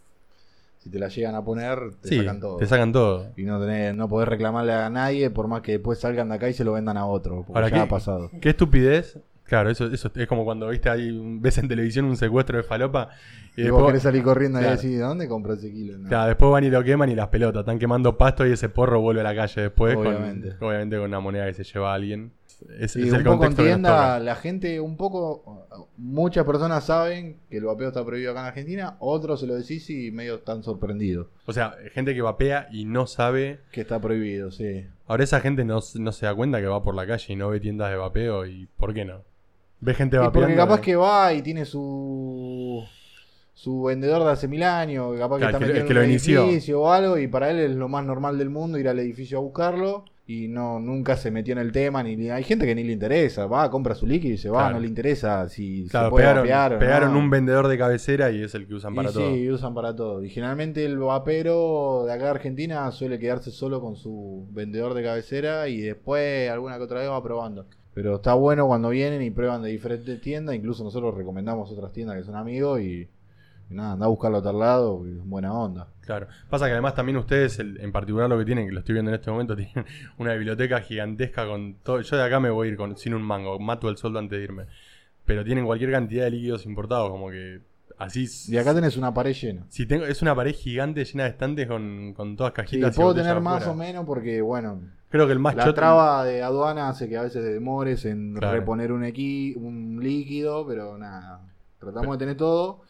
si te la llegan a poner, te sí, sacan todo. te sacan todo. Y no tenés, no podés reclamarle a nadie, por más que después salgan de acá y se lo vendan a otro, porque Ahora, ya ¿qué- ha pasado. Qué estupidez. Claro, eso, eso es como cuando viste ahí, ves en televisión un secuestro de falopa y Y, vos después, querés salir corriendo Claro. y decir, ¿de dónde compro ese kilo? No. claro, después van y lo queman y las pelotas, están quemando pasto y ese porro vuelve a la calle después, con- Obviamente. obviamente con una moneda que se lleva a alguien. Es, Y es un el poco en contexto que nos tienda, toca. la gente, un poco, muchas personas saben que el vapeo está prohibido acá en Argentina, otros se lo decís y medio están sorprendidos O sea, gente que vapea y no sabe que está prohibido, sí. Ahora esa gente no, no se da cuenta que va por la calle y no ve tiendas de vapeo y ¿por qué no? Ve gente Y vapeando. porque capaz que va y tiene su su vendedor de hace mil años, que capaz que Claro, está que metido que en lo un inició. edificio o algo, y para él es lo más normal del mundo ir al edificio a buscarlo. Y no, nunca se metió en el tema, ni hay gente que ni le interesa, va, compra su líquido y se va, Claro. no le interesa si se Claro, puede pegaron, vapear o pegaron no. un vendedor de cabecera y es el que usan Y para todo. Sí, usan para todo. Y generalmente el vapero de acá de Argentina suele quedarse solo con su vendedor de cabecera y después alguna que otra vez va probando. Pero está bueno cuando vienen y prueban de diferentes tiendas. Incluso nosotros recomendamos otras tiendas que son amigos y, y nada, anda a buscarlo a otro lado y es buena onda. Claro. Pasa que además también ustedes, el- en particular lo que tienen, que lo estoy viendo en este momento, [LAUGHS] tienen una biblioteca gigantesca con todo. Yo de acá me voy a ir con, sin un mango, mato el sueldo antes de irme. Pero tienen cualquier cantidad de líquidos importados, como que así. Y acá tenés una pared llena. Si tengo, es una pared gigante llena de estantes con, con todas Sí, cajitas. y puedo tener más afuera. o menos porque, bueno, Creo que el más la choto- traba de aduana hace que a veces demores en Claro. reponer un, equi un líquido, pero nada, tratamos de tener todo.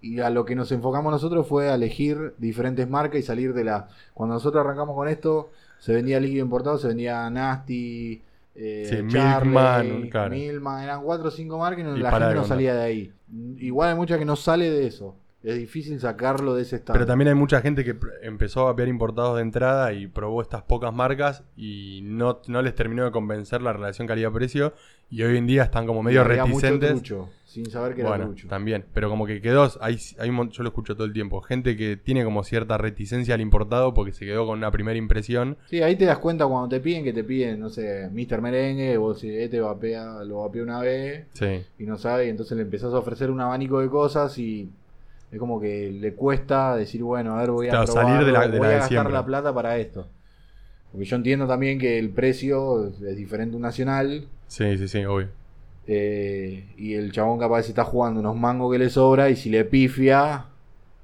Y a lo que nos enfocamos nosotros fue a elegir diferentes marcas y salir de la... Cuando nosotros arrancamos con esto, se vendía líquido importado, se vendía Nasty, eh, Sí, Charlie, Milkman, claro. Milkman, eran cuatro o cinco marcas y, Y la gente no salía de ahí. Igual hay mucha que no sale de eso. Es difícil sacarlo de ese estado. Pero también hay mucha gente que empezó a vapear importados de entrada y probó estas pocas marcas y no, no les terminó de convencer la relación calidad-precio y hoy en día están como medio mucho reticentes. trucho, sin saber que era Bueno, trucho. también, pero como que quedó, hay, hay yo lo escucho todo el tiempo, gente que tiene como cierta reticencia al importado porque se quedó con una primera impresión. Sí, ahí te das cuenta cuando te piden que te piden, no sé, Mr. Merengue, vos si este vapea, lo vapea una vez Sí, y no sabe, y entonces le empezás a ofrecer un abanico de cosas y es como que le cuesta decir, bueno, a ver, voy a Claro, probarlo, salir de la- de voy la a gastar siempre. la plata para esto. Porque yo entiendo también que el precio es diferente a un nacional sí, sí, sí, obvio. Eh, y el chabón capaz se está jugando unos mangos que le sobra y si le pifia,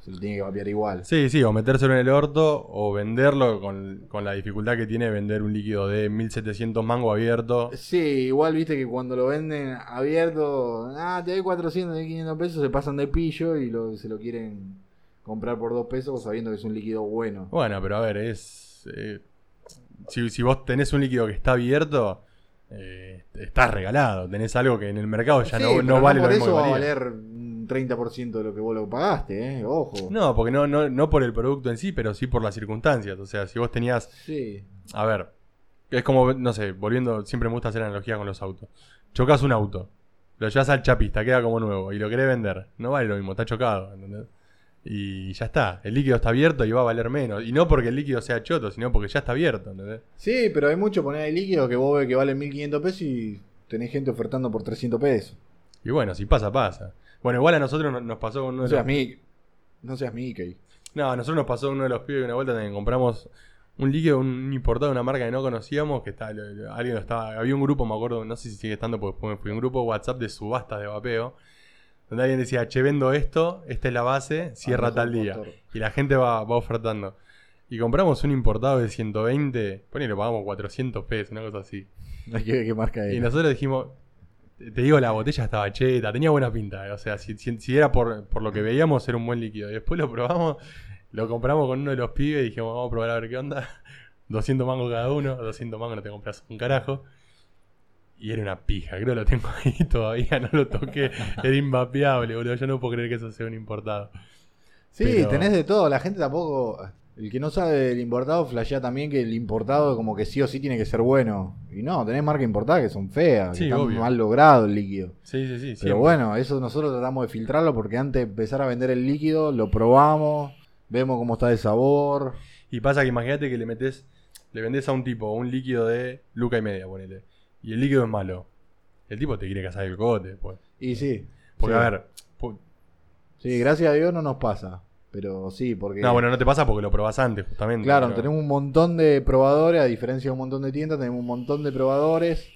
se lo tiene que vapear igual. Sí, sí, o metérselo en el orto o venderlo con, con la dificultad que tiene vender un líquido de 1700 mango abierto. Sí, igual viste que cuando lo venden abierto, ah, te doy 400, te doy 500 pesos, se pasan de pillo y lo, se lo quieren comprar por 2 pesos sabiendo que es un líquido bueno. Bueno, pero a ver, es. eh, si, si vos tenés un líquido que está abierto, eh, estás regalado. Tenés algo que en el mercado ya Sí, no, no vale por lo mismo eso que va a valer un 30% de lo que vos lo pagaste, eh, ojo. No, porque no, no, no por el producto en sí, pero sí por las circunstancias. O sea, si vos tenías. Sí, A ver, es como, no sé, volviendo, siempre me gusta hacer analogía con los autos. Chocas un auto, lo llevas al chapista, queda como nuevo y lo querés vender. No vale lo mismo, está chocado, ¿entendés? Y ya está, el líquido está abierto y va a valer menos. Y no porque el líquido sea choto, sino porque ya está abierto, ¿entendés? sí, pero hay mucho poner ahí líquido que vos ves que vale 1500 pesos y tenés gente ofertando por 300 pesos. Y bueno, si pasa, pasa. Bueno, igual a nosotros no- nos pasó uno No de seas los... No seas Mickey. No, a nosotros nos pasó uno de los pibes una vuelta también compramos un líquido, un importado de una marca que no conocíamos, que está, alguien lo estaba, había un grupo, me acuerdo, no sé si sigue estando, porque fui, un grupo de WhatsApp de subastas de vapeo, donde alguien decía, che, vendo esto, esta es la base, cierra tal día. Y la gente va, va ofertando. Y compramos un importado de 120, ponele, lo pagamos 400 pesos, una cosa así. [LAUGHS] Ver qué marca es. Y nosotros dijimos, te digo, la botella estaba cheta, tenía buena pinta. O sea, si, si- si era por, por lo que veíamos, era un buen líquido. Y después lo probamos, lo compramos con uno de los pibes y dijimos, vamos a probar a ver qué onda. [LAUGHS] 200 mangos cada uno, 200 mangos no te compras un carajo. Y era una pija, creo que lo tengo [LAUGHS] ahí todavía, no lo toqué. Era invapeable, boludo. Yo no puedo creer que eso sea un importado. Sí, Pero- tenés de todo. La gente tampoco. El que no sabe del importado flashea también que el importado como que sí o sí tiene que ser bueno. Y no, tenés marcas importadas que son feas, Sí, que están obvio. mal logrado el líquido. Sí, sí, sí. Pero siempre. bueno, eso nosotros tratamos de filtrarlo porque antes de empezar a vender el líquido, lo probamos, vemos cómo está de sabor. Y pasa que imagínate que le metes, le vendés a un tipo un líquido de luca y media, ponele. Y el líquido es malo. El tipo te quiere cazar el cogote, pues. Y sí. Porque, sí. a ver. Sí, gracias a Dios no nos pasa. Pero sí, porque. No, bueno, no te pasa porque lo probás antes, justamente. Claro, pero- tenemos un montón de probadores, a diferencia de un montón de tiendas, tenemos un montón de probadores.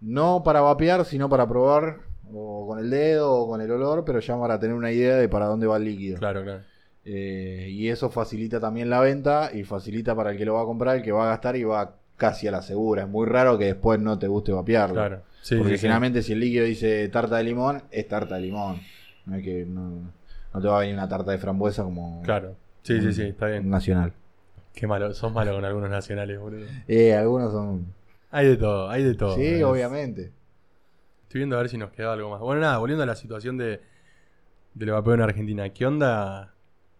No para vapear, sino para probar, o con el dedo, o con el olor, pero ya para tener una idea de para dónde va el líquido. Claro, claro. Eh, y eso facilita también la venta y facilita para el que lo va a comprar, el que va a gastar y va casi a la segura. Es muy raro que después no te guste vapearlo. Claro. Sí, Porque sí, sí. generalmente si el líquido dice tarta de limón, es tarta de limón. No, es que no, no te va a venir una tarta de frambuesa como Claro. Sí, sí, sí, está bien. nacional. Qué malo, sos malo con algunos nacionales, boludo. Eh, algunos son. Hay de todo, hay de todo. sí, obviamente. Estoy viendo a ver si nos queda algo más. Bueno, nada, volviendo a la situación de del vapeo en Argentina. ¿Qué onda?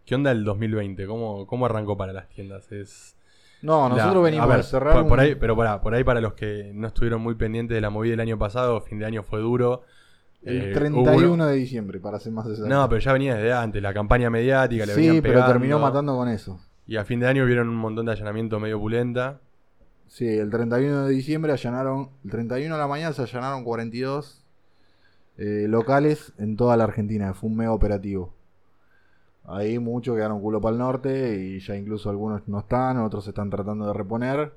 ¿Qué onda el 2020? ¿Cómo, cómo arrancó para las tiendas? Es No, la- nosotros venimos a ver, a cerrar. Por, ahí, pero pará, por ahí para los que no estuvieron muy pendientes de la movida del año pasado, fin de año fue duro. el Eh, 31 hubo- de diciembre, para ser más exacto. No, pero ya venía desde antes, la campaña mediática, le sí, venían pero pegando. terminó matando con eso. Y a fin de año vieron un montón de allanamiento medio pulenta. Sí, el 31 de diciembre allanaron. El 31 de la mañana se allanaron 42 eh, locales en toda la Argentina. Fue un mega operativo. Ahí muchos quedaron culo para el norte y ya incluso algunos no están, otros se están tratando de reponer.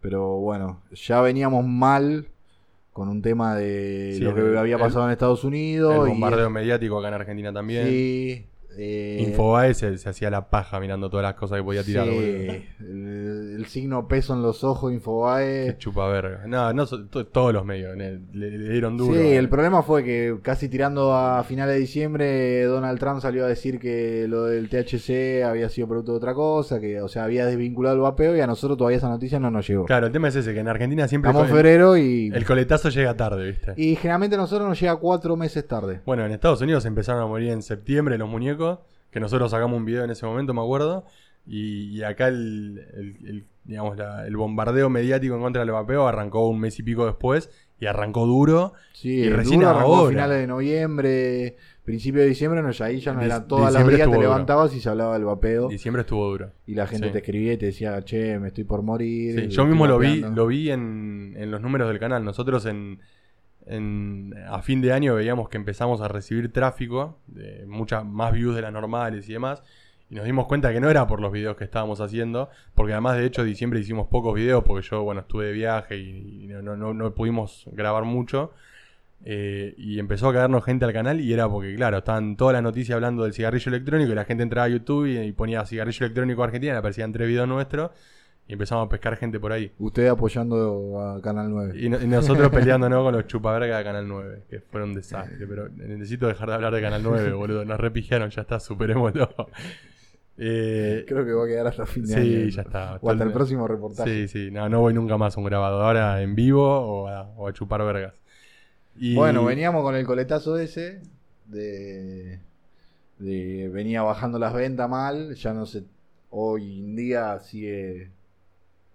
Pero bueno, ya veníamos mal con un tema de Sí, lo que el- había el- pasado en Estados El Unidos. y- bombardeo mediático acá en Argentina también. Sí. Eh, Infobae se, se hacía la paja mirando todas las cosas que podía tirar. sí, el, el signo peso en los ojos, Infobae. Qué chupa verga. No, no, todos los medios le, le- le dieron duro. Sí, el problema fue que casi tirando a finales de diciembre, Donald Trump salió a decir que lo del THC había sido producto de otra cosa, que o sea había desvinculado el vapeo y a nosotros todavía esa noticia no nos llegó. Claro, el tema es ese, que en Argentina siempre Estamos en febrero y, el coletazo llega tarde, ¿viste? y generalmente a nosotros nos llega cuatro meses tarde. Bueno, en Estados Unidos empezaron a morir en septiembre los muñecos, que nosotros sacamos un video en ese momento, me acuerdo. Y, y acá el, el- el, digamos, la- el bombardeo mediático en contra del vapeo arrancó un mes y pico después y arrancó duro. Sí, Y recién duro arrancó a ahora. finales de noviembre, principio de diciembre, no, ya ahí ya no era todas las días te duro. levantabas y se hablaba del vapeo Diciembre estuvo duro. y la gente Sí. te escribía y te decía, che, me estoy por morir. Sí, yo mismo lo vi, vapeando". lo vi en, en los números del canal. Nosotros en, en- a fin de año veíamos que empezamos a recibir tráfico, de muchas más views de las normales y demás. Y nos dimos cuenta que no era por los videos que estábamos haciendo, porque además de hecho diciembre hicimos pocos videos, porque yo bueno estuve de viaje y, no, no- no- pudimos grabar mucho. Eh, y empezó a caernos gente al canal y era porque, claro, estaban todas las noticias hablando del cigarrillo electrónico y la gente entraba a YouTube y, ponía cigarrillo electrónico Argentina, aparecían tres videos nuestros y empezamos a pescar gente por ahí. Usted apoyando a Canal 9. Y, no- y nosotros [LAUGHS] peleándonos con los chupavergas de Canal 9, que fueron un desastre. Pero necesito dejar de hablar de Canal 9, [LAUGHS] boludo. Nos repijaron, ya está, superémoslo. Eh, [LAUGHS] Creo que va a quedar hasta fin de sí, año. ya está. O hasta el próximo reportaje. Sí, sí, no, no voy nunca más a un grabado. Ahora en vivo o a, o a chupar vergas. Y- Bueno, veníamos con el coletazo ese de, de venía bajando las ventas mal, ya no sé, hoy en día sigue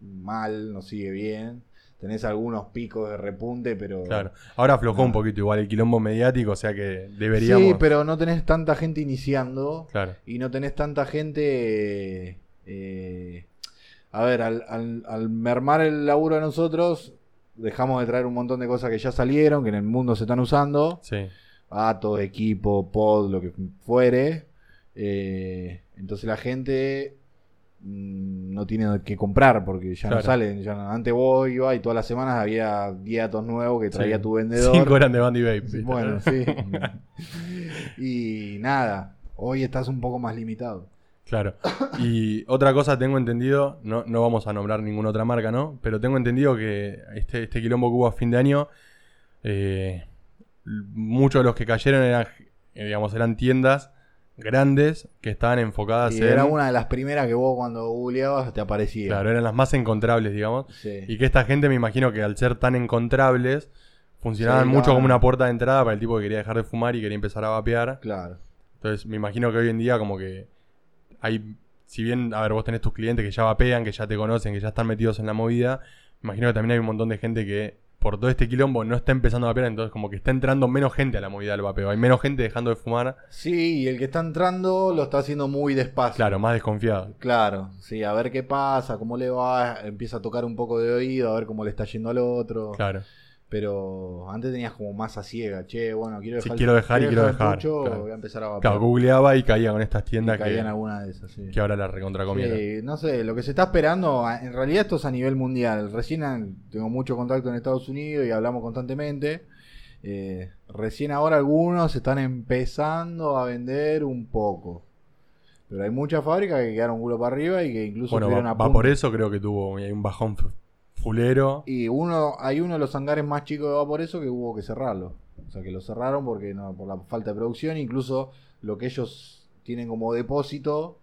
mal, no sigue bien. Tenés algunos picos de repunte, pero Claro. Ahora aflojó No. un poquito igual el quilombo mediático, o sea que deberíamos. Sí, pero no tenés tanta gente iniciando Claro. y no tenés tanta gente eh, a ver, al, al- al mermar el laburo de nosotros, dejamos de traer un montón de cosas que ya salieron, que en el mundo se están usando. Sí. Atos, equipo, pod, lo que fuere. Eh, entonces la gente no tiene que comprar porque ya Claro. no salen. Ya no- antes vos ibas y todas las semanas había 10 atos nuevos que traía Sí. tu vendedor. Cinco eran de Bandy Vape. ¿viste? Bueno, [LAUGHS] sí. [LAUGHS] y nada, hoy estás un poco más limitado. Claro. Y otra cosa tengo entendido, no, no vamos a nombrar ninguna otra marca, ¿no? Pero tengo entendido que este, este quilombo que hubo a fin de año, eh, muchos de los que cayeron eran, eh, digamos, eran tiendas grandes que estaban enfocadas Y en... era una de las primeras que vos cuando googleabas te aparecía. Claro, eran las más encontrables, digamos. Sí. Y que esta gente me imagino que al ser tan encontrables, funcionaban Sí, mucho claro. como una puerta de entrada para el tipo que quería dejar de fumar y quería empezar a vapear. Claro. Entonces me imagino que hoy en día como que hay, si bien, a ver, vos tenés tus clientes que ya vapean, que ya te conocen, que ya están metidos en la movida, me imagino que también hay un montón de gente que por todo este quilombo no está empezando a vapear, entonces como que está entrando menos gente a la movida del vapeo. Hay menos gente dejando de fumar, Sí, y el que está entrando lo está haciendo muy despacio. claro, más desconfiado. Claro, sí, a ver qué pasa, cómo le va, empieza a tocar un poco de oído, a ver cómo le está yendo al otro. Claro. Pero antes tenías como masa ciega, che, bueno, quiero Sí, dejar, quiero dejar y quiero dejar, pucho, claro. voy a empezar a. Claro, googleaba y caía con estas Y tiendas caía que, en alguna de esas, sí. que ahora la recontra comieron. Sí, no sé, lo que se está esperando, a- en realidad esto es a nivel mundial. Recién tengo mucho contacto en Estados Unidos y hablamos constantemente. Eh, recién ahora algunos están empezando a vender un poco. Pero hay muchas fábricas que quedaron culo para arriba y que incluso Bueno, va, a va por eso creo que tuvo hay un bajón fulero. Y uno, hay uno de los hangares más chicos que va por eso que hubo que cerrarlo. O sea, que lo cerraron porque no, por la falta de producción. Incluso lo que ellos tienen como depósito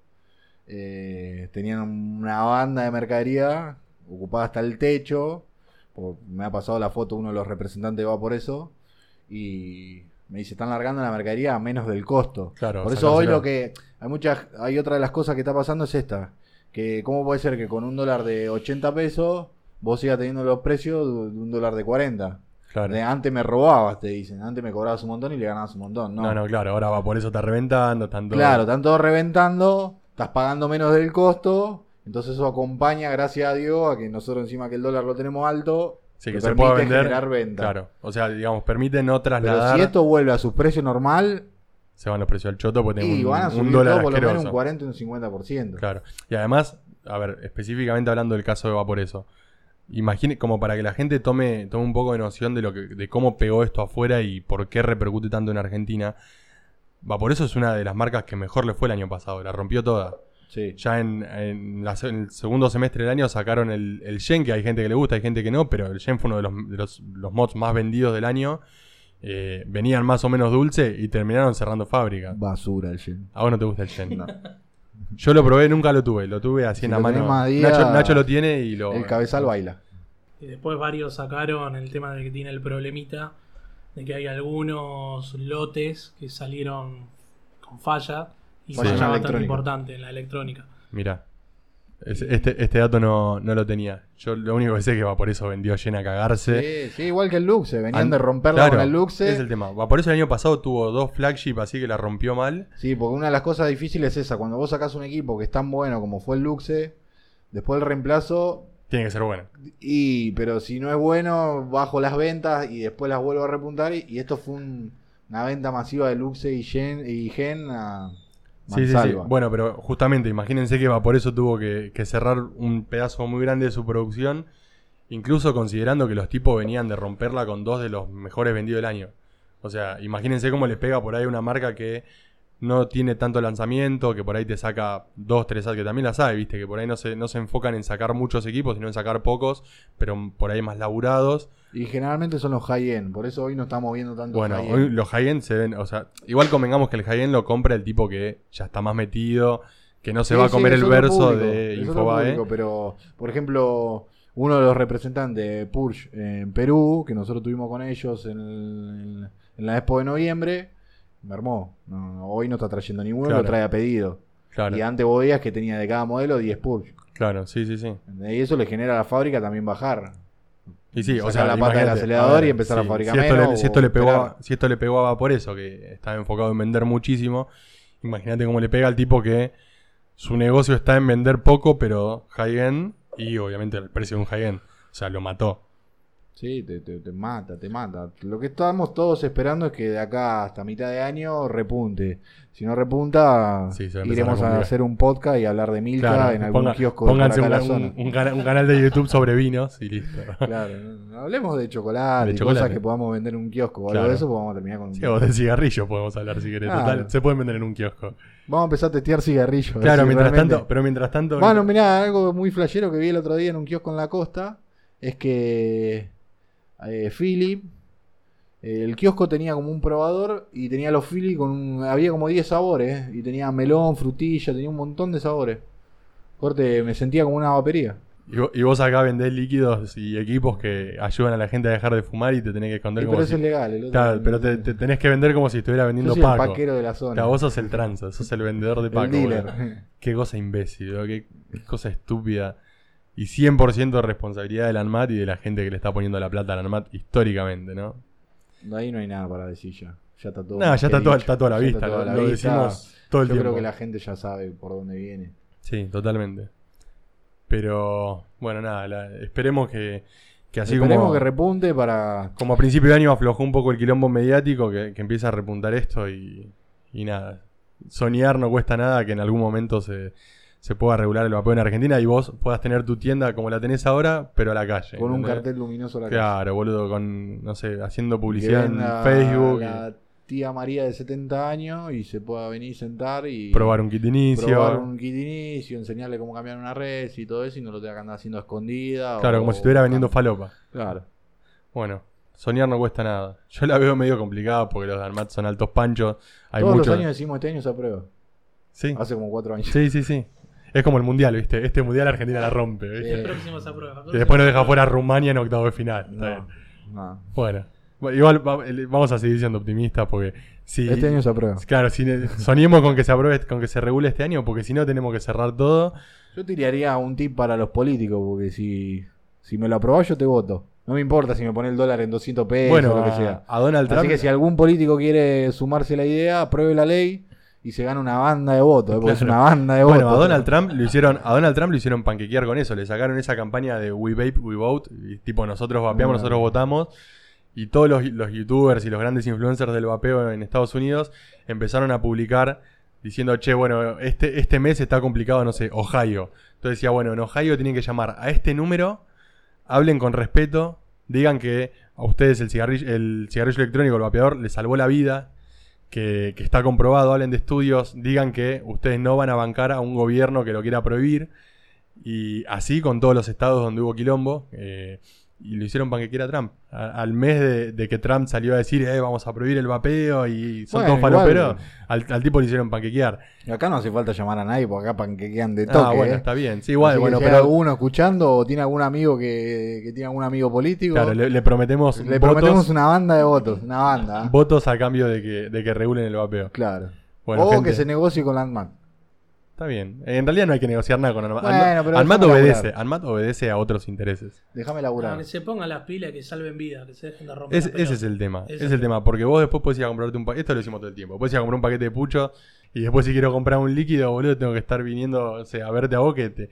eh, tenían una banda de mercadería ocupada hasta el techo. Me ha pasado la foto, uno de los representantes va por eso. Y me dice, están largando la mercadería a menos del costo. Claro, por eso hoy lo que... Hay muchas, hay otra de las cosas que está pasando es esta. Que cómo puede ser que con un dólar de 80 pesos vos sigas teniendo los precios de un dólar de 40. Claro. De antes me robabas, te dicen. Antes me cobrabas un montón y le ganabas un montón. No, No, no, claro, ahora va por eso está reventando, tanto. Claro, están todos reventando, estás pagando menos del costo, entonces eso acompaña, gracias a Dios, a que nosotros encima que el dólar lo tenemos alto, Sí, que se permite pueda vender. generar venta. Claro. O sea, digamos, permite no Pero trasladar. si esto vuelve a su precio normal, Se van los precios al choto porque y tenemos un, van a un subir dólar todo por lo menos un 40 y un 50%. Claro. Y además, a ver, específicamente hablando del caso de Vaporeso. Imagine, como para que la gente tome, tome un poco de noción de lo que, de cómo pegó esto afuera y por qué repercute tanto en Argentina. Vaporeso es una de las marcas que mejor le fue el año pasado, la rompió toda. Sí. Ya en, en la se- en el segundo semestre del año sacaron el, el Gen, que hay gente que le gusta, hay gente que no, pero el Gen fue uno de los, de los, los mods más vendidos del año. Eh, venían más o menos dulce y terminaron cerrando fábrica. Basura el Gen. A vos no te gusta el Gen. [LAUGHS] [LAUGHS] Yo lo probé, nunca lo tuve. Lo tuve así Si en la mano. tenés más día, Nacho, Nacho lo tiene y lo. El cabezal baila. Y después varios sacaron el tema de que tiene el problemita de que hay algunos lotes que salieron con falla y Falla la bastante electrónica. importante en la electrónica. Mira. Este, este dato no, no lo tenía. Yo lo único que sé es que va por eso vendió Gen a cagarse. Sí, sí, igual que el Luxe. Venían An- de romperla Claro, con el Luxe. Es el tema. Va por eso el año pasado tuvo dos flagship así que la rompió mal. Sí, porque una de las cosas difíciles es esa. Cuando vos sacás un equipo que es tan bueno como fue el Luxe, después el reemplazo Tiene que ser bueno. Y, pero si no es bueno, bajo las ventas y después las vuelvo a repuntar. Y, y esto fue un- una venta masiva de Luxe y Gen, y Gen a Sí, sí, sí. Bueno, pero justamente, imagínense que va por eso tuvo que, que cerrar un pedazo muy grande de su producción, incluso considerando que los tipos venían de romperla con dos de los mejores vendidos del año. O sea, imagínense cómo les pega por ahí una marca que no tiene tanto lanzamiento, que por ahí te saca dos, tres, que también las hay, viste, que por ahí no se, no se enfocan en sacar muchos equipos, sino en sacar pocos, pero por ahí más laburados. Y generalmente son los high-end. Por eso hoy no estamos viendo tanto Bueno, high-end. hoy los high-end se ven, o sea, igual convengamos que el high-end lo compra el tipo que ya está más metido, que no se Sí, va a comer el verso público, de Infobae. público, pero, por ejemplo, uno de los representantes de Purge en Perú, que nosotros tuvimos con ellos en, el- en la expo de noviembre, me armó. No, no, hoy no está trayendo ninguno, Claro. lo trae a pedido. Claro, Y antes vos veías que tenía de cada modelo 10 Purge. claro, sí, sí, sí. Y eso le genera a la fábrica también bajar. Y sí, o sea, la pata del acelerador ver, y empezar a fabricar si esto, menos le, si esto le pegó a, si esto le pegó a por eso, que estaba enfocado en vender muchísimo, imagínate cómo le pega al tipo que su negocio está en vender poco, pero high-end, y obviamente el precio de un high-end. O sea, lo mató. Sí, te, te- te mata, te mata. Lo que estamos todos esperando es que de acá hasta mitad de año repunte. Si no repunta, Sí, iremos a hacer un podcast y hablar de Milka Claro, en algún ponga- kiosco pónganse un, de la zona. un- un cana- un canal de YouTube sobre vinos y listo. [LAUGHS] Claro, no- hablemos de chocolate, De chocolate. cosas que podamos vender en un kiosco o algo de eso, a terminar con un Sí, o de cigarrillos podemos hablar si querés. Claro. Total, se pueden vender en un kiosco. Vamos a empezar a testear cigarrillos. Claro, mientras realmente- tanto, pero mientras tanto. Bueno, mirá, algo muy flashero que vi el otro día en un kiosco en la costa es que eh, Philip, eh, el kiosco tenía como un probador y tenía los Philip con un- había como 10 sabores y tenía melón, frutilla, tenía un montón de sabores. Corte, me sentía como una vapería. Y vo- y vos acá vendés líquidos y equipos que ayudan a la gente a dejar de fumar y te tenés que esconder Sí, como pero si... eso es legal. el otro- Claro, pero te, te tenés que vender como si estuviera Yo vendiendo el Paco. paquero de la zona. Claro, vos sos el tranza, sos el vendedor de [LAUGHS] Paco. Qué cosa imbécil, qué cosa estúpida. Y 100% de responsabilidad del ANMAT y de la gente que le está poniendo la plata al ANMAT históricamente, ¿no? De ahí no hay nada para decir ya. Ya está todo. No, ya está, dicho. está toda la Ya vista, toda lo, la lo vista. decimos todo el Yo tiempo. creo que la gente ya sabe por dónde viene. Sí, totalmente. Pero, bueno, nada, la- esperemos que, que así Esperemos como... que repunte para. Como a principio de año aflojó un poco el quilombo mediático, que, que empieza a repuntar esto y, y nada. Soñar no cuesta nada que en algún momento se, se pueda regular el vapeo en Argentina y vos puedas tener tu tienda como la tenés ahora, pero a la calle. Con un ¿entendés? cartel luminoso a la Claro, boludo, con, no sé, haciendo publicidad en Facebook, La tía María de 70 años y se pueda venir sentar y. y probar un kit inicio. probar un kit inicio, enseñarle cómo cambiar una red y todo eso y no lo tenga que andar haciendo a escondida. Claro, o- como si estuviera vendiendo falopa. Claro. Bueno, soñar no cuesta nada. Yo la veo medio complicada porque los Dalmat son altos panchos. Hay Todos muchos. los años decimos este año se aprueba. Sí. Hace como cuatro años. sí, sí, sí. Es como el mundial, ¿viste? Este mundial Argentina la rompe, ¿viste? El próximo se aprueba. Y después nos deja fuera a Rumania en octavo de final. Está bien. No, no. Bueno. Igual el- vamos a seguir siendo optimistas porque si. Este año se aprueba. Claro, si soñemos con que se apruebe, con que se regule este año, porque si no tenemos que cerrar todo. Yo tiraría un tip para los políticos, porque si, si me lo aprobás yo te voto. No me importa si me pone el dólar en 200 pesos bueno, o lo que a, sea. a Donald Trump. Así que si algún político quiere sumarse a la idea, apruebe la ley y se gana una banda de votos, ¿eh? porque es una banda de votos. Bueno, a Donald Trump lo hicieron, a Donald Trump lo hicieron panquequear con eso. Le sacaron esa campaña de We Vape, We Vote. Y tipo, nosotros vapeamos, nosotros votamos. Y todos los, los youtubers y los grandes influencers del vapeo en Estados Unidos empezaron a publicar diciendo, che, bueno, este, este mes está complicado, no sé, Ohio. Entonces decía, bueno, en Ohio tienen que llamar a este número, hablen con respeto, digan que a ustedes el cigarrillo, el cigarrillo electrónico, el vapeador, les salvó la vida, que, que está comprobado, hablen de estudios, digan que ustedes no van a bancar a un gobierno que lo quiera prohibir. Y así con todos los estados donde hubo quilombo. eh, y lo hicieron panquequera Trump. A- al mes de, de que Trump salió a decir, eh, vamos a prohibir el vapeo y son Bueno, todos faloperos, al, al tipo le hicieron panquequear. Y acá no hace falta llamar a nadie, porque acá panquequean de Ah, toque. bueno, ¿eh? está bien. Sí, igual, Así que bueno, hay pero alguno escuchando o tiene algún amigo que, que tiene algún amigo político, claro, le, le prometemos, le votos, prometemos una banda de votos, una banda. votos a cambio de que, de que regulen el vapeo. Claro. Bueno, o gente, que se negocie con Landman. Está bien. En realidad no hay que negociar nada con Anmat. Bueno, déjame obedece, laburar. Obedece a otros intereses. Déjame laburar. que se pongan las pilas, que salven vidas, que se dejen de romper. Es- ese es el tema. Ese es el tema. Porque vos después podés ir a comprarte un paquete. Esto lo decimos todo el tiempo. Puedes ir a comprar un paquete de pucho. Y después, si quiero comprar un líquido, boludo, tengo que estar viniendo o sea, a verte a vos que te.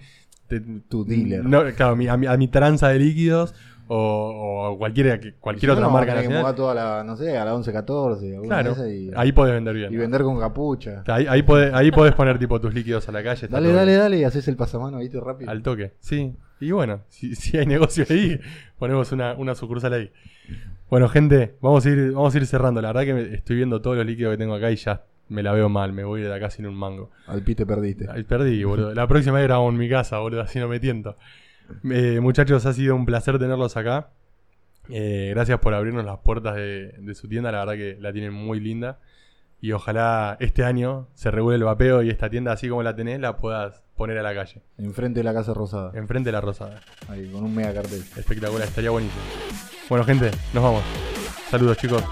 te- Tu dealer. No, claro, a mi, a mi- a mi tranza de líquidos. O, o cualquier no, otra no, marca que nacional. toda la, no sé, a la 11-14. alguna Claro. y, Ahí podés vender bien. y vender con capucha. Ahí, ahí, podés, ahí podés poner tipo tus líquidos a la calle. Dale, dale, bien. dale y haces el pasamano, viste, rápido. Al toque. Sí. Y bueno, si, si hay [LAUGHS] negocio ahí, ponemos una, una sucursal ahí. Bueno, gente, vamos a ir, vamos a ir cerrando. La verdad que me- estoy viendo todos los líquidos que tengo acá y ya me la veo mal. Me voy de acá sin un mango. Al pite perdiste. Ay, perdí, boludo. La próxima vez grabamos en mi casa, boludo, así no me tiento. Eh, muchachos, ha sido un placer tenerlos acá. Eh, gracias por abrirnos las puertas de, de su tienda, la verdad que la tienen muy linda. Y ojalá este año se regule el vapeo y esta tienda, así como la tenés, la puedas poner a la calle. Enfrente de la Casa Rosada. Enfrente de la rosada. Ahí, con un mega cartel. Espectacular, estaría buenísimo. Bueno, gente, nos vamos. Saludos, chicos.